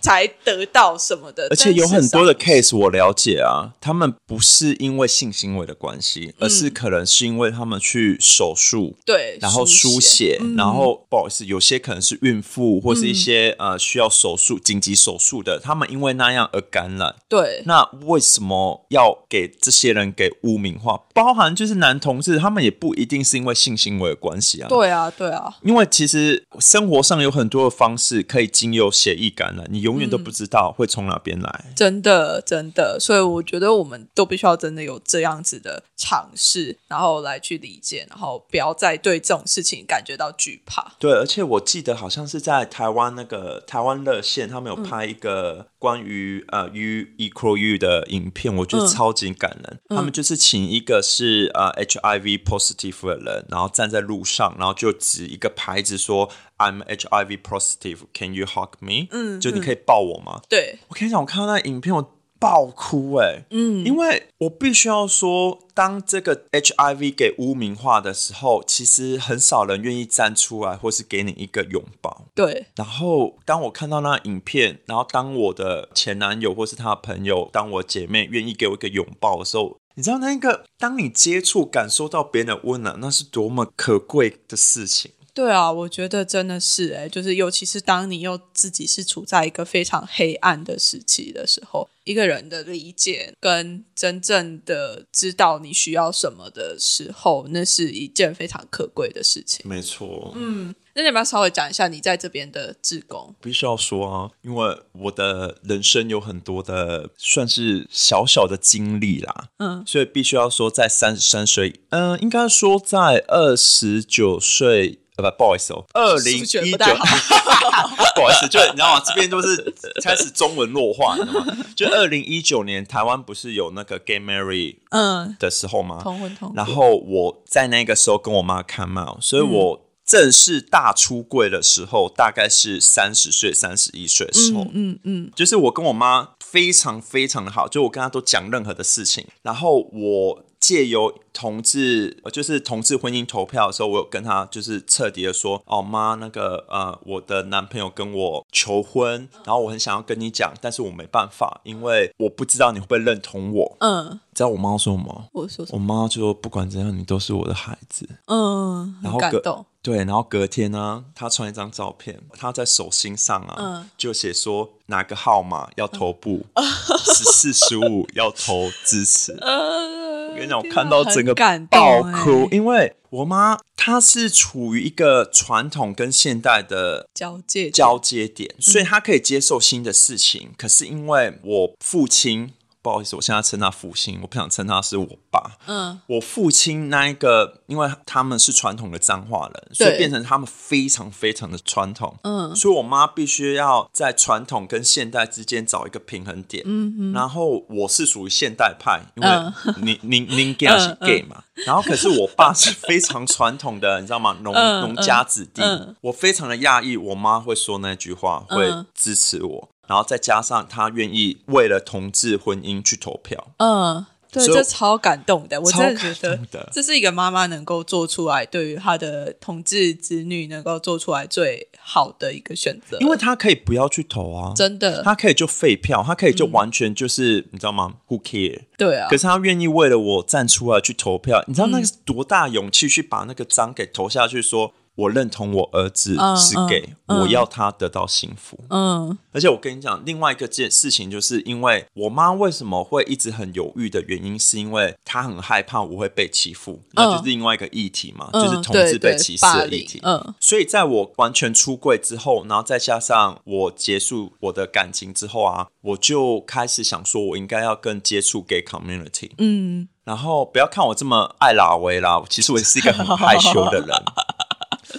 才得到什么的。而且有很多的 case 我了解啊，他们不是因为性行为的关系，而是可能是因为他们去手术，上对，然后输血，嗯然后不好意思，有些可能是孕妇或是一些、呃需要手术紧急手术的，他们因为那样而感染。对那为什么要给这些人给污名化？包含就是男同志，他们也不一定是因为性行为的关系啊。对啊，对啊，因为其实生活上有很多的方式可以经由血液感染，你永远都不知道会从哪边来。真的真的，所以我觉得我们都必须要真的有这样子的尝试，然后来去理解，然后不要再对这种事情感觉到惧怕。对，而且我记得好像是在台湾那个台湾热线，他们有拍一个关于、呃 U equal U 的影片，我觉得嗯超级感人。他们就是请一个是呃 HIV positive 的人，然后站在路上，然后就指一个牌子说 I'm HIV positive，Can you hug me？嗯，就你可以抱我吗？对，我跟你讲，我看到那影片，我爆哭哎、嗯，因为我必须要说，当这个 HIV 给污名化的时候，其实很少人愿意站出来，或是给你一个拥抱。对，然后，当我看到那影片，然后当我的前男友或是他的朋友，当我姐妹愿意给我一个拥抱的时候，你知道那个，当你接触、感受到别人的温暖，那是多么可贵的事情。对啊，我觉得真的是哎、就是尤其是当你又自己是处在一个非常黑暗的时期的时候，一个人的理解跟真正的知道你需要什么的时候，那是一件非常可贵的事情。没错，嗯那你要不要稍微讲一下你在这边的志工？必须要说啊，因为我的人生有很多的算是小小的经历啦，嗯，所以必须要说，在三十三岁，嗯、应该说在二十九岁呃，不，不好意思哦，二零一九，不好意思，就你知道吗？这边都是开始中文弱化，你知道吗？就二零一九年，台湾不是有那个 gay marry 嗯，的时候吗？同婚同，然后我在那个时候跟我妈看嘛，所以我正式大出柜的时候，大概是三十岁、三十一岁的时候。嗯嗯就是我跟我妈非常非常的好，就我跟她都讲任何的事情，然后我借由同志，呃就是同志婚姻投票的时候，我有跟他就是彻底的说，哦妈，那个呃，我的男朋友跟我求婚，然后我很想要跟你讲，但是我没办法，因为我不知道你会不会认同我。嗯，知道我妈说什么？我说什我么？妈就说不管怎样，你都是我的孩子。嗯，然后隔感动，对，然后隔天呢，她传一张照片，她在手心上啊，嗯就写说哪个号码要投不，十四十五要投支持。呃，我跟你讲，我看到整个爆哭，欸因为我妈她是处于一个传统跟现代的交界点交接点，所以她可以接受新的事情。可是因为我父亲，不好意思，我现在称他父亲，我不想称他是我爸。嗯。我父亲那一个，因为他们是传统的彰化人，所以变成他们非常非常的传统。嗯。所以我妈必须要在传统跟现代之间找一个平衡点。嗯然后我是属于现代派，因为嗯。您您您 gay 是 gay 嘛，然后可是我爸是非常传统的，你知道吗？农嗯农家子弟。嗯，我非常的讶异，我妈会说那句话，会嗯。支持我，然后再加上他愿意为了同志婚姻去投票。嗯，对，这超感动的，我真的觉得这是一个妈妈能够做出来，对于她的同志子女能够做出来最好的一个选择，因为她可以不要去投啊，真的，她可以就废票，她可以就完全就是、你知道吗？Who care？对啊可，是她愿意为了我站出来去投票，你知道那个是多大勇气去把那个章给投下去说。我认同我儿子嗯是嗯 gay，、嗯我要他得到幸福。嗯而且我跟你讲，另外一个件事情，就是因为我妈为什么会一直很犹豫的原因，是因为她很害怕我会被欺负，那就是另外一个议题嘛，嗯就是同志被歧视的议题。嗯所以在我完全出柜之后，然后再加上我结束我的感情之后啊，我就开始想说，我应该要更接触 gay community。嗯，然后不要看我这么爱拉维啦，其实我也是一个很害羞的人。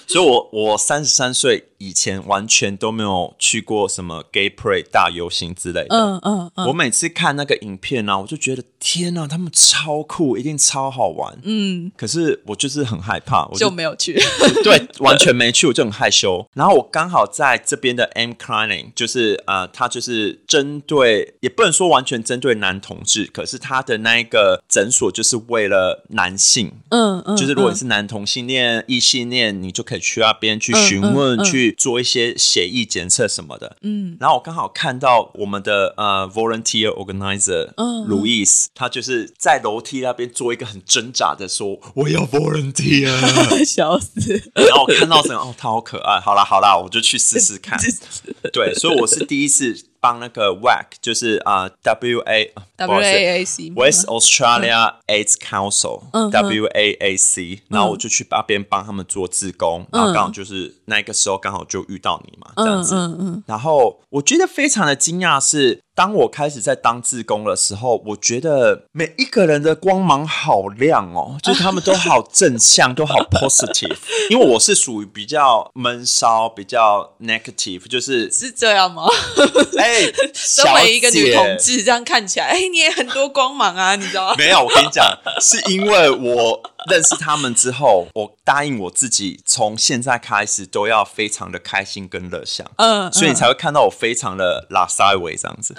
所以我我三十三岁以前完全都没有去过什么 gay parade 大游行之类的。嗯嗯嗯，我每次看那个影片呢、啊，我就觉得天哪，他们超酷，一定超好玩。嗯，可是我就是很害怕，我就就没有去，对完全没去，我就很害羞。然后我刚好在这边的 M Clinic，就是呃，他就是针对，也不能说完全针对男同志，可是他的那一个诊所就是为了男性，嗯嗯，就是如果你嗯是男同性恋、异性恋，你就可以去那边去嗯询问、嗯嗯去做一些血液检测什么的。嗯。然后我刚好看到我们的呃 volunteer organizer 嗯 Louis，他就是在楼梯那边做一个很挣扎的说我要 volunteer，笑死，然后我看到什么哦，他好可爱，好啦好啦，我就去试试看。对，所以我是第一次帮那个 WAC，就是啊、W A 啊不好 W A A C West Australia AIDS Council、然后我就去那边帮他们做志工，然后刚好就是那个时候刚好就遇到你嘛，这样嗯子。然后我觉得非常的惊讶是，当我开始在当志工的时候，我觉得每一个人的光芒好亮哦，就是他们都好正向，都好 positive。因为我是属于比较闷骚、比较 negative，就是是这样吗？哎，身小为一个女同志，这样看起来，哎，你也很多光芒啊，你知道吗？没有，我跟你讲，是因为我 认识他们之后，我答应我自己，从现在开始都要非常的开心跟乐享。嗯，所以你才会看到我非常的拉塞维这样子。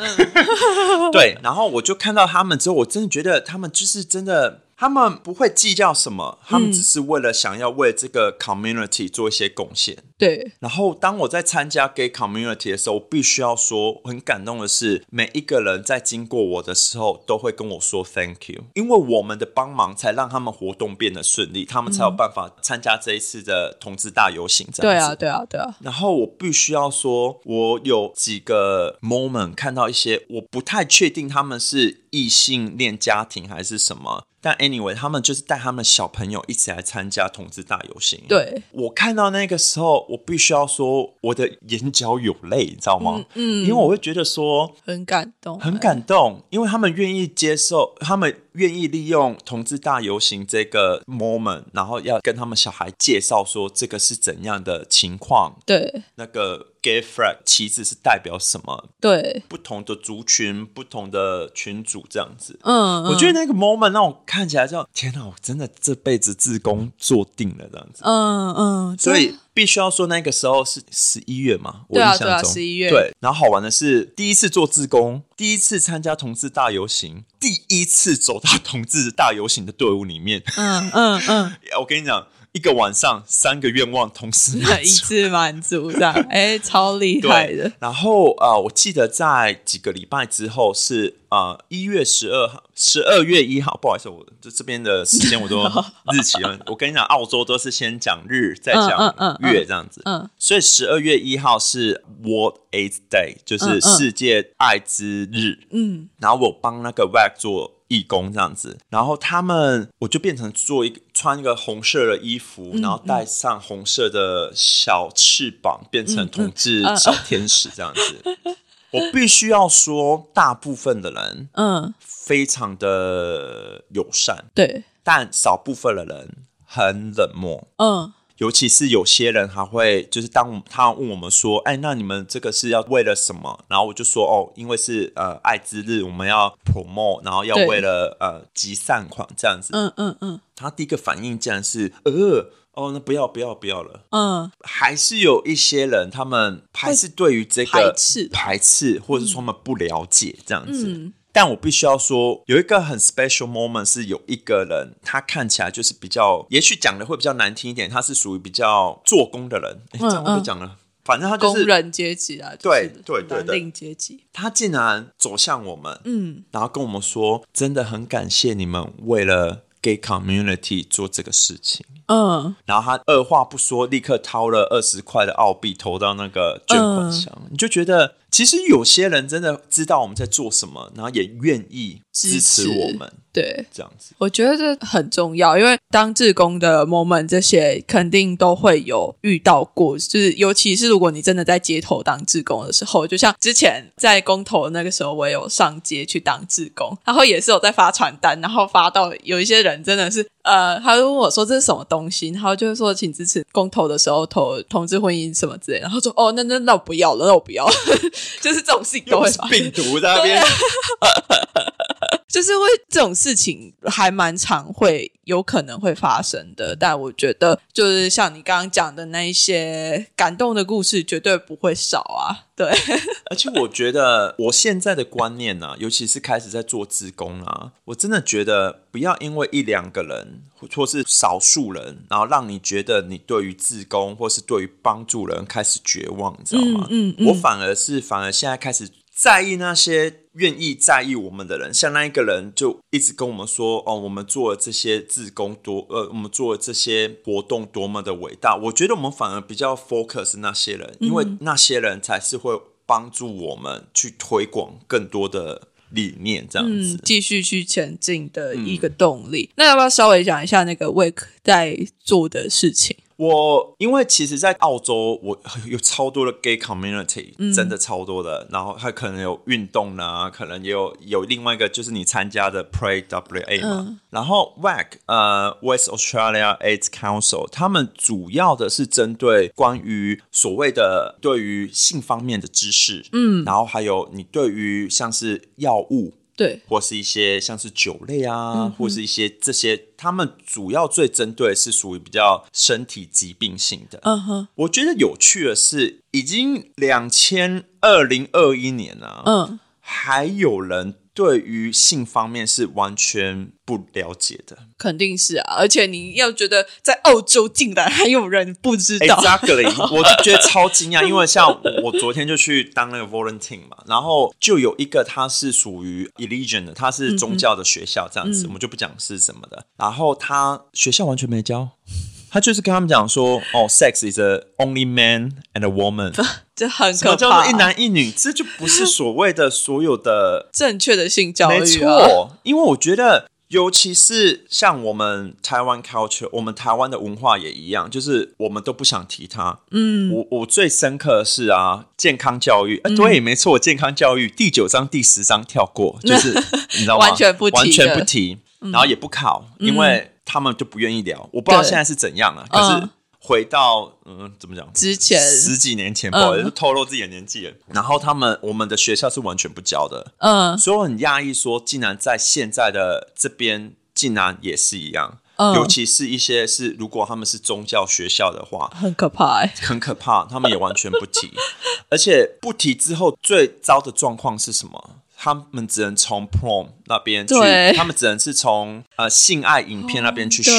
对，然后我就看到他们之后，我真的觉得他们就是真的。他们不会计较什么，他们只是为了想要为这个 community 做一些贡献。对，然后，当我在参加 gay community 的时候，我必须要说，很感动的是，每一个人在经过我的时候，都会跟我说 thank you，因为我们的帮忙才让他们活动变得顺利，他们才有办法参加这一次的同志大游行。这样子，对啊，对啊，对啊，然后我必须要说，我有几个 moment 看到一些我不太确定他们是异性恋家庭还是什么，但 anyway，他们就是带他们小朋友一起来参加同志大游行。对，我看到那个时候，我必须要说，我的眼角有泪，你知道吗？嗯因为我会觉得说很感动，很感动，因为他们愿意接受，他们愿意利用同志大游行这个 moment，然后要跟他们小孩介绍说这个是怎样的情况，对。那个 gay flag 旗帜是代表什么，对，不同的族群、不同的群组这样子。嗯，我觉得那个 moment 让我看起来就天哪，我真的这辈子自宫做定了这样子。嗯嗯，所以必须要说，那个时候是十一月嘛，我印象中11月对。然后好玩的是，第一次做志工，第一次参加同志大游行，第一次走到同志大游行的队伍里面。嗯嗯嗯，我跟你讲，一个晚上三个愿望同时满 一。次满足这样，哎，超厉害的，，然后呃，我记得在几个礼拜之后是呃一月十二号，十二月一号，不好意思，我这这边的时间我都 日期了。我跟你讲，澳洲都是先讲日，再嗯讲月这样子。嗯所以十二月一号是 World AIDS Day，就是世界艾滋日。嗯然后我帮那个 WAC 做义工这样子，然后他们我就变成做一个穿一个红色的衣服，嗯然后戴上红色的小翅膀，变成同志嗯小天使这样子。我必须要说，大部分的人嗯，非常的友善，对，但少部分的人很冷漠。嗯尤其是有些人还会，就是当他问我们说：“哎，那你们这个是要为了什么？”然后我就说：“哦，因为是呃爱之日，我们要 promote，然后要为了呃集善款这样子。嗯嗯嗯他第一个反应竟然是：“呃，哦，那不要不要不要了。”嗯，还是有一些人，他们还是对于这个排斥排斥，或者说他们不了解这样子。嗯但我必须要说，有一个很 special moment 是有一个人，他看起来就是比较，也许讲的会比较难听一点，他是属于比较做工的人。这样会不会讲了？反正他就是工人阶级啊，对对对对蓝领阶级，他竟然走向我们，嗯然后跟我们说，真的很感谢你们为了 gay community 做这个事情。嗯然后他二话不说，立刻掏了二十块的澳币投到那个捐款箱。你就觉得，其实有些人真的知道我们在做什么，然后也愿意支持我们对。这样子。我觉得这很重要，因为当志工的 moment 这些肯定都会有遇到过，就是尤其是如果你真的在街头当志工的时候，就像之前在公投那个时候，我也有上街去当志工，然后也是有在发传单，然后发到有一些人真的是呃，他就问我说这是什么东西，然后就是说请支持公投的时候投同志婚姻什么之类，然后说哦，那那那我不要了，那我不要了，就是这种事情都会。病毒在那边，就是会这种事情还蛮常会有可能会发生的，但我觉得就是像你刚刚讲的那一些感动的故事，绝对不会少啊。对，而且我觉得我现在的观念呢、尤其是开始在做自工啊，我真的觉得不要因为一两个人或或是少数人，然后让你觉得你对于自工或是对于帮助人开始绝望，你知道吗？嗯嗯我反而是反而现在开始在意那些愿意在意我们的人，像那一个人就一直跟我们说，哦，我们做了这些自工多，呃，我们做了这些活动多么的伟大。我觉得我们反而比较 focus 那些人，因为那些人才是会帮助我们去推广更多的理念，这样子。嗯，继续去前进的一个动力。那要不要稍微讲一下那个 Wake 在做的事情？我因为其实，在澳洲，我有超多的 gay community，、真的超多的。然后还可能有运动啊，可能也有有另外一个就是你参加的 Pray WA 嘛。然后 WAC 呃 West Australia AIDS Council，他们主要的是针对关于所谓的对于性方面的知识，嗯，然后还有你对于像是药物。对，或是一些像是酒类啊，或是一些这些，他们主要最针对的是属于比较身体疾病性的。嗯哼，我觉得有趣的是，已经两千二零二一年啊，嗯，还有人对于性方面是完全不了解的。肯定是啊。而且你要觉得在澳洲竟然还有人不知道，Exactly，我就觉得超惊讶，因为像我昨天就去当那个 volunteer 嘛，然后就有一个他是属于 religion 的，他是宗教的学校这样子，我们就不讲是什么的，然后他学校完全没教。他就是跟他们讲说，哦，sex is a only man and a woman，这很可怕。叫做一男一女？这就不是所谓的所有的 正确的性教育、啊，没错，因为我觉得，尤其是像我们台湾 culture，我们台湾的文化也一样，就是我们都不想提它。嗯，我我最深刻的是啊，健康教育，对，没错，健康教育第九章、第十章跳过，就是 你知道吗？完全不提完全不提。然后也不考，因为他们就不愿意聊。我不知道现在是怎样了，可是嗯回到嗯，怎么讲？之前十几年前，不好意思，嗯透露自己的年纪了。然后他们我们的学校是完全不教的，嗯所以我很讶异，说竟然在现在的这边竟然也是一样。嗯尤其是一些是如果他们是宗教学校的话，很可怕哎、很可怕，他们也完全不提，而且不提之后最糟的状况是什么？他们只能从 prom 那边去，他们只能是从呃性爱影片那边去学。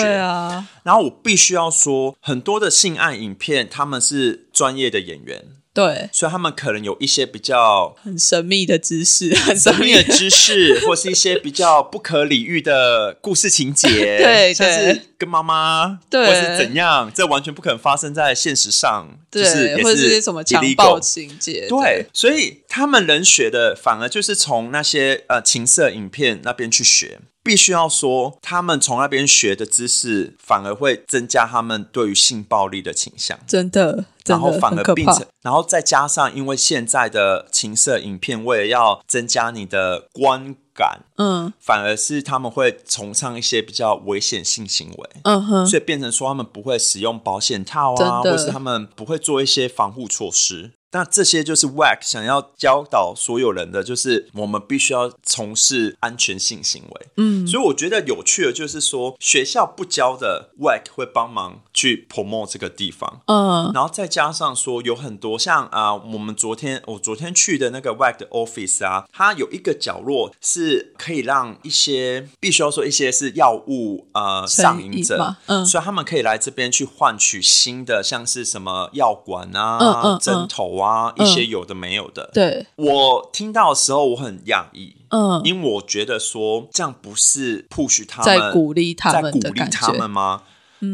然后我必须要说，很多的性爱影片他们是专业的演员，对，所以他们可能有一些比较很神秘的知识，很神秘的知识，或是一些比较不可理喻的故事情节，对像是跟妈妈，对。或是怎样，这完全不可能发生在现实上，就是或者是什么强暴情节，对，所以他们能学的反而就是从那些呃情色影片那边去学。必须要说，他们从那边学的知识，反而会增加他们对于性暴力的倾向。真的，然真后反而变成，，然后再加上，因为现在的情色影片，为了要增加你的观感，嗯。反而是他们会崇尚一些比较危险性行为，嗯哼，所以变成说他们不会使用保险套啊，或是他们不会做一些防护措施。那这些就是 WAC 想要教导所有人的，就是我们必须要从事安全性行为。嗯，所以我觉得有趣的就是说，学校不教的 WAC 会帮忙去 promote 这个地方。嗯然后再加上说，有很多像啊、我们昨天我昨天去的那个 WAC 的 office 啊，它有一个角落是可以让一些必须要说一些是药物呃上瘾者，嗯所以他们可以来这边去换取新的，像是什么药管啊、嗯嗯嗯针头啊，嗯一些有的没有的。对，我听到的时候我很讶异，嗯，因为我觉得说这样不是 push 他们在鼓励他在们鼓励他们吗？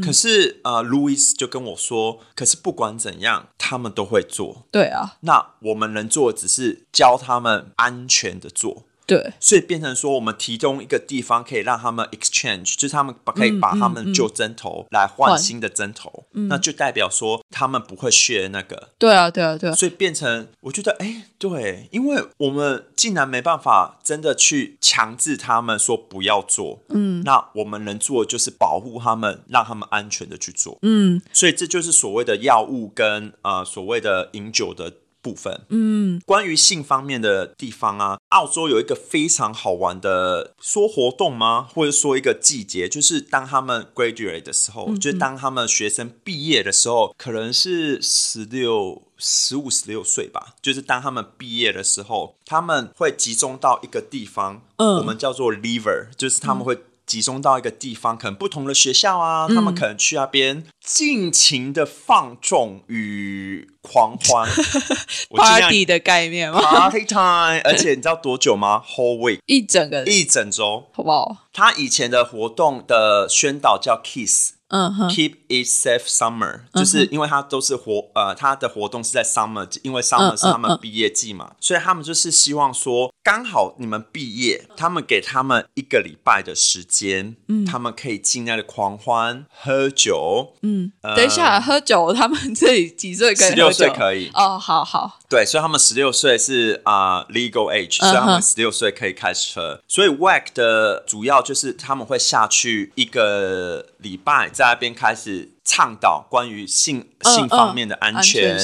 可是呃，Louis 就跟我说，可是不管怎样，他们都会做。对啊，那我们能做的只是教他们安全的做，对，所以变成说，我们提供一个地方可以让他们 exchange，就是他们把可以把他们旧针头来换换新的针头，那就代表说他们不会 share 那个，对啊，对啊，对啊，所以变成我觉得，哎，对，因为我们竟然没办法真的去强制他们说不要做，嗯，那我们能做的就是保护他们，让他们安全的去做，嗯。所以这就是所谓的药物跟呃所谓的饮酒的部分。嗯，关于性方面的地方啊，澳洲有一个非常好玩的说活动吗？或者说一个季节，就是当他们 graduate 的时候，就是当他们学生毕业的时候，可能是十六。十五、十六岁吧，就是当他们毕业的时候，他们会集中到一个地方，嗯我们叫做 lever，就是他们会集中到一个地方，可能不同的学校啊，他们可能去那边尽情的放纵与狂欢，party 的概念吗？Party time，而且你知道多久吗？Whole week，一整个，一整周。好不好？他以前的活动的宣导叫 Kiss。嗯哼，Keep it safe summer，、就是因为他都是活呃，他的活动是在 summer，因为 summer 嗯是他们毕业季嘛，所以他们就是希望说，刚好你们毕业，他们给他们一个礼拜的时间，嗯，他们可以尽量的狂欢、喝酒，嗯，呃等一下，喝酒，他们这里几岁可以十六？岁可以，哦，好好，对，所以他们十六岁是啊、legal age，所以他们十六岁可以开始喝。所以 WAC 的主要就是他们会下去一个礼拜，在那边开始倡导关于性、嗯性方面的安安全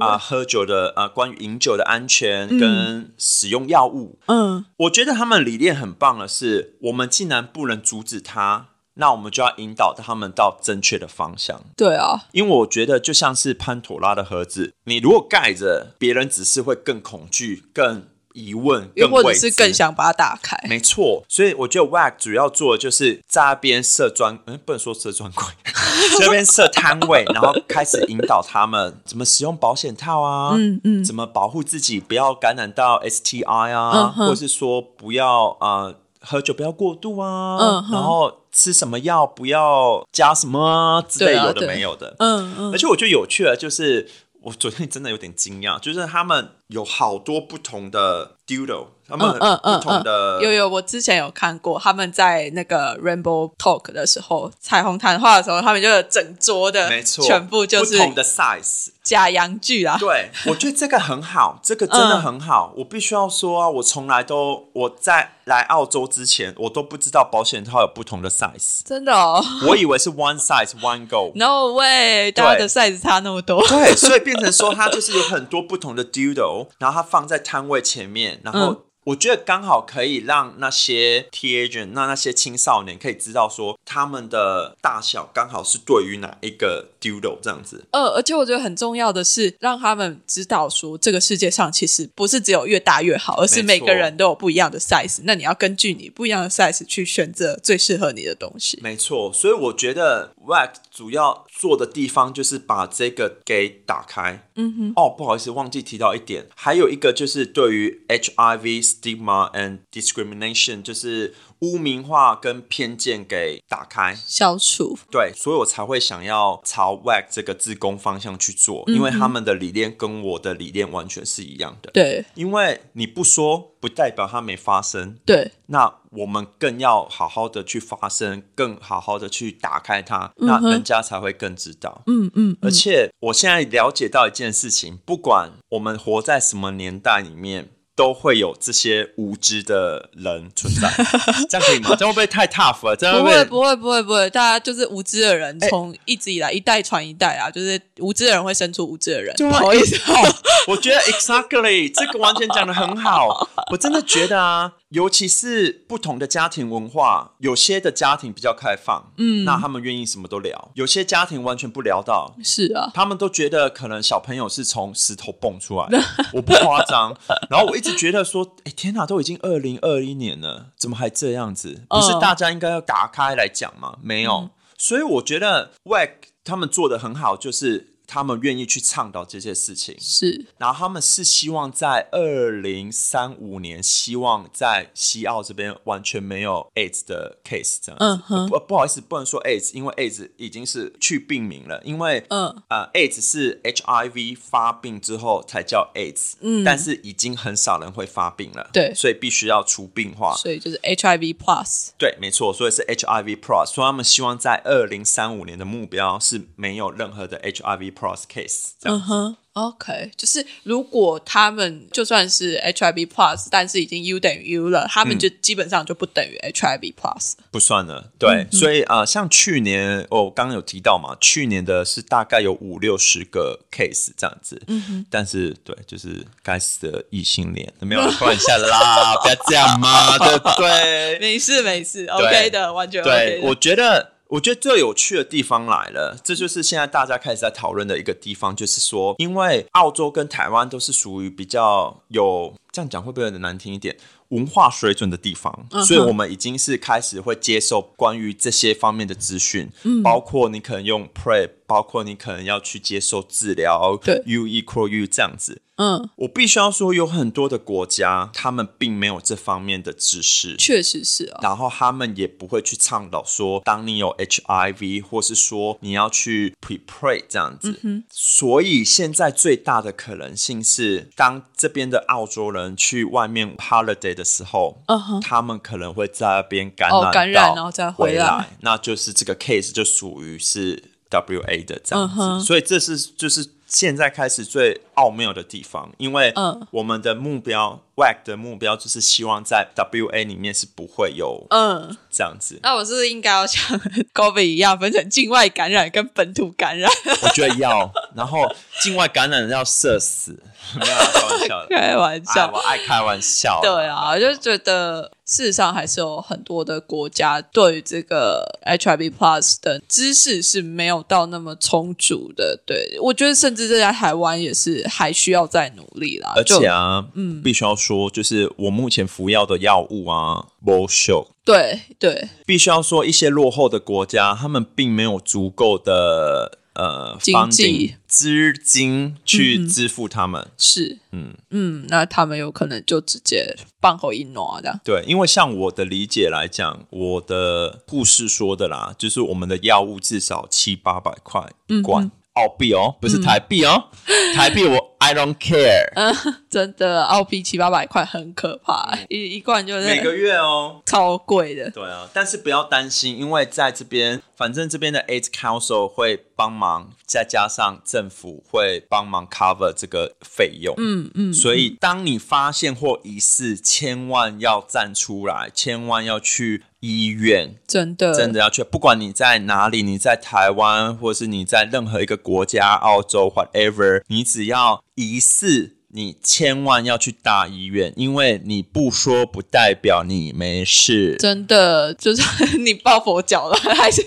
啊、喝酒的呃，关于饮酒的安全跟使用药物。嗯我觉得他们理念很棒的是，我们既然不能阻止他，那我们就要引导他们到正确的方向。对啊，因为我觉得就像是潘妥拉的盒子，你如果盖着，别人只是会更恐惧、更疑问、又或者是更。想把它打开。没错，所以我觉得 WAC 主要做的就是在那边设专，嗯，不能说设专柜，这边设摊位，然后开始引导他们怎么使用保险套啊，嗯嗯。怎么保护自己不要感染到 STI 啊，或是说不要呃喝酒不要过度啊，嗯然后吃什么药不要加什么啊之类有的没有的，嗯嗯。而且我觉得有趣的就是，我昨天真的有点惊讶，就是他们有好多不同的 doodle，他们嗯嗯嗯不同的、有有，我之前有看过他们在那个 Rainbow Talk 的时候，彩虹谈话的时候，他们就有整桌的，没错，全部就是不同的 size。假洋剧啊。对，我觉得这个很好，这个真的很好。我必须要说啊，我从来都我在来澳洲之前，我都不知道保险套有不同的 size，真的哦 我以为是 one size one go。，No way，大家的 size 差那么多。对，所以变成说它就是有很多不同的 doodle，然后它放在摊位前面，然后。嗯我觉得刚好可以让那些 teenager，那那些青少年可以知道说他们的大小刚好是对于哪一个 doodle 这样子。呃，而且我觉得很重要的是，让他们知道说，这个世界上其实不是只有越大越好，而是每个人都有不一样的 size。那你要根据你不一样的 size 去选择最适合你的东西。没错，所以我觉得 WAC 主要做的地方就是把这个给打开。嗯哼。哦，不好意思，忘记提到一点，还有一个就是对于 HIV stigma and discrimination，就是污名化跟偏见给打开。消除，对，所以我才会想要朝 WAG 这个自工方向去做，因为他们的理念跟我的理念完全是一样的。对因为你不说，不代表它没发生。对，那我们更要好好的去发声，更好好的去打开它，嗯那人家才会更知道。嗯嗯。而且我现在了解到一件事情，不管我们活在什么年代里面。都会有这些无知的人存在，这样可以吗？这样会不会太 tough 了？这样不会会不会不会不会，大家就是无知的人，哎从一直以来一代传一代啊，就是无知的人会生出无知的人。对不好意思，哦，我觉得 exactly 这个完全讲的很好。我真的觉得啊，尤其是不同的家庭文化，有些的家庭比较开放，嗯，那他们愿意什么都聊；有些家庭完全不聊到，是啊，他们都觉得可能小朋友是从石头蹦出来的，我不夸张。然后我一直觉得说，哎，天哪，都已经二零二一年了，怎么还这样子？不是嗯大家应该要打开来讲吗？没有，所以我觉得 WAC 他们做的很好，就是他们愿意去倡导这些事情。是然后他们是希望在二零三五年，希望在西澳这边完全没有 AIDS 的 case 这样子。嗯哼不不好意思，不能说 AIDS，因为 AIDS 已经是去病名了。因为嗯呃，AIDS 是 HIV 发病之后才叫 AIDS，嗯，但是已经很少人会发病了，对所以必须要除病化。所以就是 HIV plus。对，没错，所以是 HIV Plus，所以他们希望在二零三五年的目标是没有任何的 HIV Plus case 这样哼，OK，就是如果他们就算是 HIV plus，但是已经 U 等于 U 了，他们就基本上就不等于 HIV plus 了。不算了，对，所以呃，像去年我刚刚有提到嘛，去年的是大概有五六十个 case 这样子，嗯但是对，就是该死的异性恋，没有开玩笑的啦，不要这样嘛，对不对？没事没事，OK 的，完全 OK 对，我觉得。我觉得最有趣的地方来了，这就是现在大家开始在讨论的一个地方，就是说，因为澳洲跟台湾都是属于比较有这样讲会不会有点难听一点？文化水准的地方，嗯所以我们已经是开始会接受关于这些方面的资讯，嗯包括你可能用 PrEP，包括你可能要去接受治疗，对，U equal U 这样子。嗯，我必须要说，有很多的国家，他们并没有这方面的知识，确实是啊。然后他们也不会去倡导说，当你有 HIV，或是说你要去 prepare 这样子。所以现在最大的可能性是，当这边的澳洲人去外面 holiday 的时候，嗯哼。他们可能会在那边感染哦感染然后再回回来。那就是这个 case 就属于是 WA 的这样子。所以这是就是现在开始最奥妙的地方，因为嗯我们的目标、WAC 的目标就是希望在 WA 里面是不会有嗯，这样子。那我是不是应该要像 COVID 一样分成境外感染跟本土感染？我觉得要，然后境外感染要射死，没有啦开玩笑的。开玩哎笑我。爱开玩笑。对啊，我就觉得事实上还是有很多的国家对于这个 HIV plus 的知识是没有到那么充足的。对我觉得，甚至这在台湾也是还需要再努力啦。而且啊，嗯，必须要说，就是我目前服药的药物啊 b u l s h o 对对必须要说，一些落后的国家，他们并没有足够的呃经济资金去支付他们。是，嗯嗯，那他们有可能就直接放后一挪这样。对，因为像我的理解来讲，我的护士说的啦，就是我们的药物至少七八百块一罐。澳币哦，不是台币哦，台币我 I I don't care。嗯，真的，澳币七八百块很可怕，一一罐就是每个月哦，超贵的。对啊，但是不要担心，因为在这边，反正这边的 AIDS Council 会帮忙，再加上政府会帮忙 cover 这个费用。嗯嗯，所以当你发现或疑似，千万要站出来，千万要去医院，真的真的要去。不管你在哪里，你在台湾，或是你在任何一个国家，澳洲 whatever，你只要疑似。你千万要去大医院，因为你不说不代表你没事。真的，就是你抱佛脚了，还是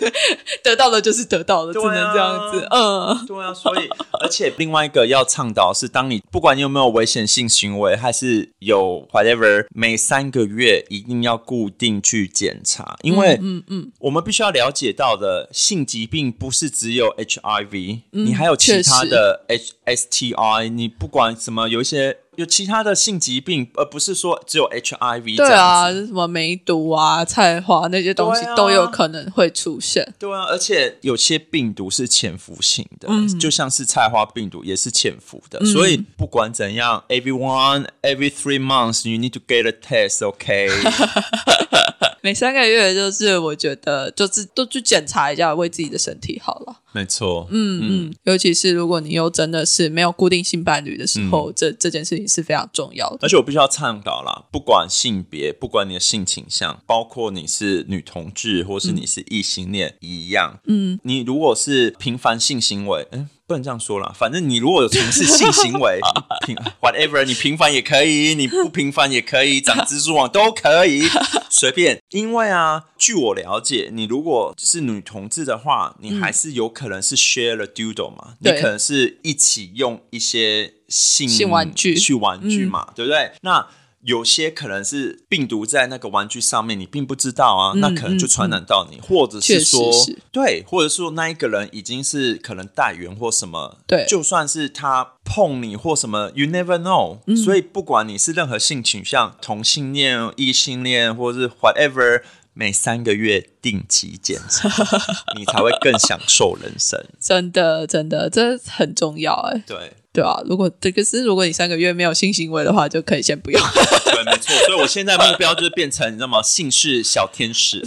得到的，就是得到的，只能这样子。嗯，对啊。所以，而且另外一个要倡导是，当你不管你有没有危险性行为，还是有 whatever，每三个月一定要固定去检查，因为嗯嗯，我们必须要了解到的性疾病不是只有 HIV，你还有其他的 HSTI，你不管什么。有一些有其他的性疾病，而不是说只有 HIV。对啊，什么梅毒啊、菜花那些东西都有可能会出现。对啊，而且有些病毒是潜伏性的，就像是菜花病毒也是潜伏的。所以不管怎样，everyone every three months you need to get a test，OK？每三个月就是我觉得就是都去检查一下，为自己的身体好了。没错，嗯嗯，尤其是如果你又真的是没有固定性伴侣的时候，这这件事情是非常重要的。而且我必须要倡导啦，不管性别，不管你的性倾向，包括你是女同志或是你是异性恋一样，嗯，你如果是频繁性行为，嗯。不能这样说了，反正你如果有从事性行为，平 whatever，你平凡也可以，你不平凡也可以，长蜘蛛网都可以，随便。因为啊，据我了解，你如果是女同志的话，你还是有可能是 share the doodle 嘛，你可能是一起用一些性性玩具去玩具嘛，对不对？那。有些可能是病毒在那个玩具上面，你并不知道啊，那可能就传染到你，或者是说，对，或者是说那一个人已经是可能带源或什么，对，就算是他碰你或什么，you never know。所以不管你是任何性倾向，同性恋、异性恋，或者是 whatever，每三个月定期检查，你才会更享受人生。真的，真的，这很重要哎。对。对啊，如果这个是如果你三个月没有性行为的话，就可以先不用。对，没错。所以我现在目标就是变成你知道吗？姓氏小天使，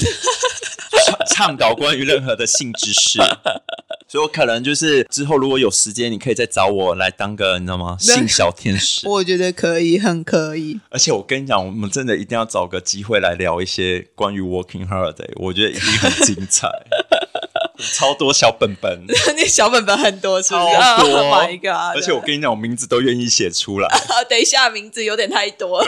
倡导关于任何的性知识。所以我可能就是之后如果有时间，你可以再找我来当个你知道吗？性小天使。我觉得可以，很可以。而且我跟你讲，我们真的一定要找个机会来聊一些关于 Working Holiday，我觉得一定很精彩。超多小本本，那小本本很多，超多，买一个。而且我跟你讲，我名字都愿意写出来。等一下，名字有点太多。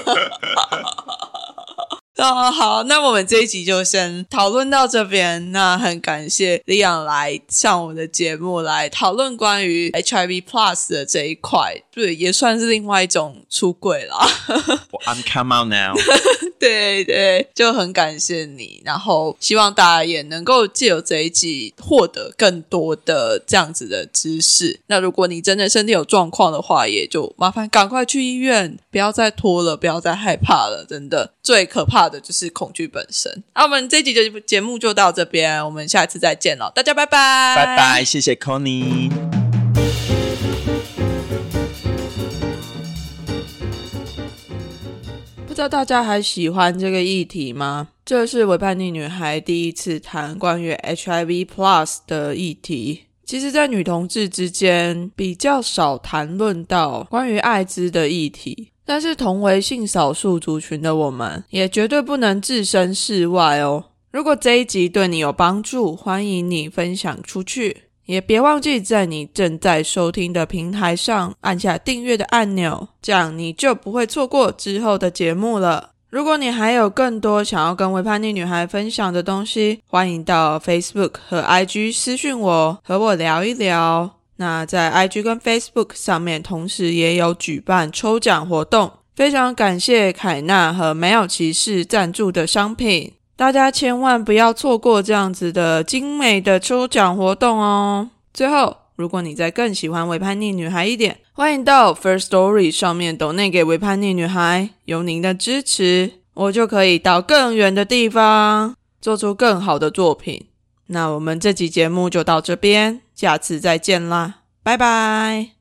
哦，好，那我们这一集就先讨论到这边。那很感谢李阳来上我们的节目来讨论关于 HIV Plus 的这一块，对，也算是另外一种出轨了。I'm come out now。对对，就很感谢你，然后希望大家也能够借由这一集获得更多的这样子的知识。那如果你真的身体有状况的话，也就麻烦赶快去医院，不要再拖了，不要再害怕了。真的，最可怕的就是恐惧本身。那我们这集的节目就到这边，我们下次再见了，大家拜拜，拜拜，谢谢 Conny。知道大家还喜欢这个议题吗？这是维叛逆女孩第一次谈关于 HIV Plus 的议题。其实，在女同志之间比较少谈论到关于艾滋的议题，但是同为性少数族群的我们，也绝对不能置身事外哦。如果这一集对你有帮助，欢迎你分享出去。也别忘记在你正在收听的平台上按下订阅的按钮，这样你就不会错过之后的节目了。如果你还有更多想要跟微叛逆女孩分享的东西，欢迎到 Facebook 和 IG 私讯我，和我聊一聊。那在 IG 跟 Facebook 上面，同时也有举办抽奖活动。非常感谢凯纳和没有骑士赞助的商品。大家千万不要错过这样子的精美的抽奖活动哦！最后，如果你再更喜欢微叛逆女孩一点，欢迎到 First Story 上面抖内给微叛逆女孩，有您的支持，我就可以到更远的地方，做出更好的作品。那我们这集节目就到这边，下次再见啦，拜拜。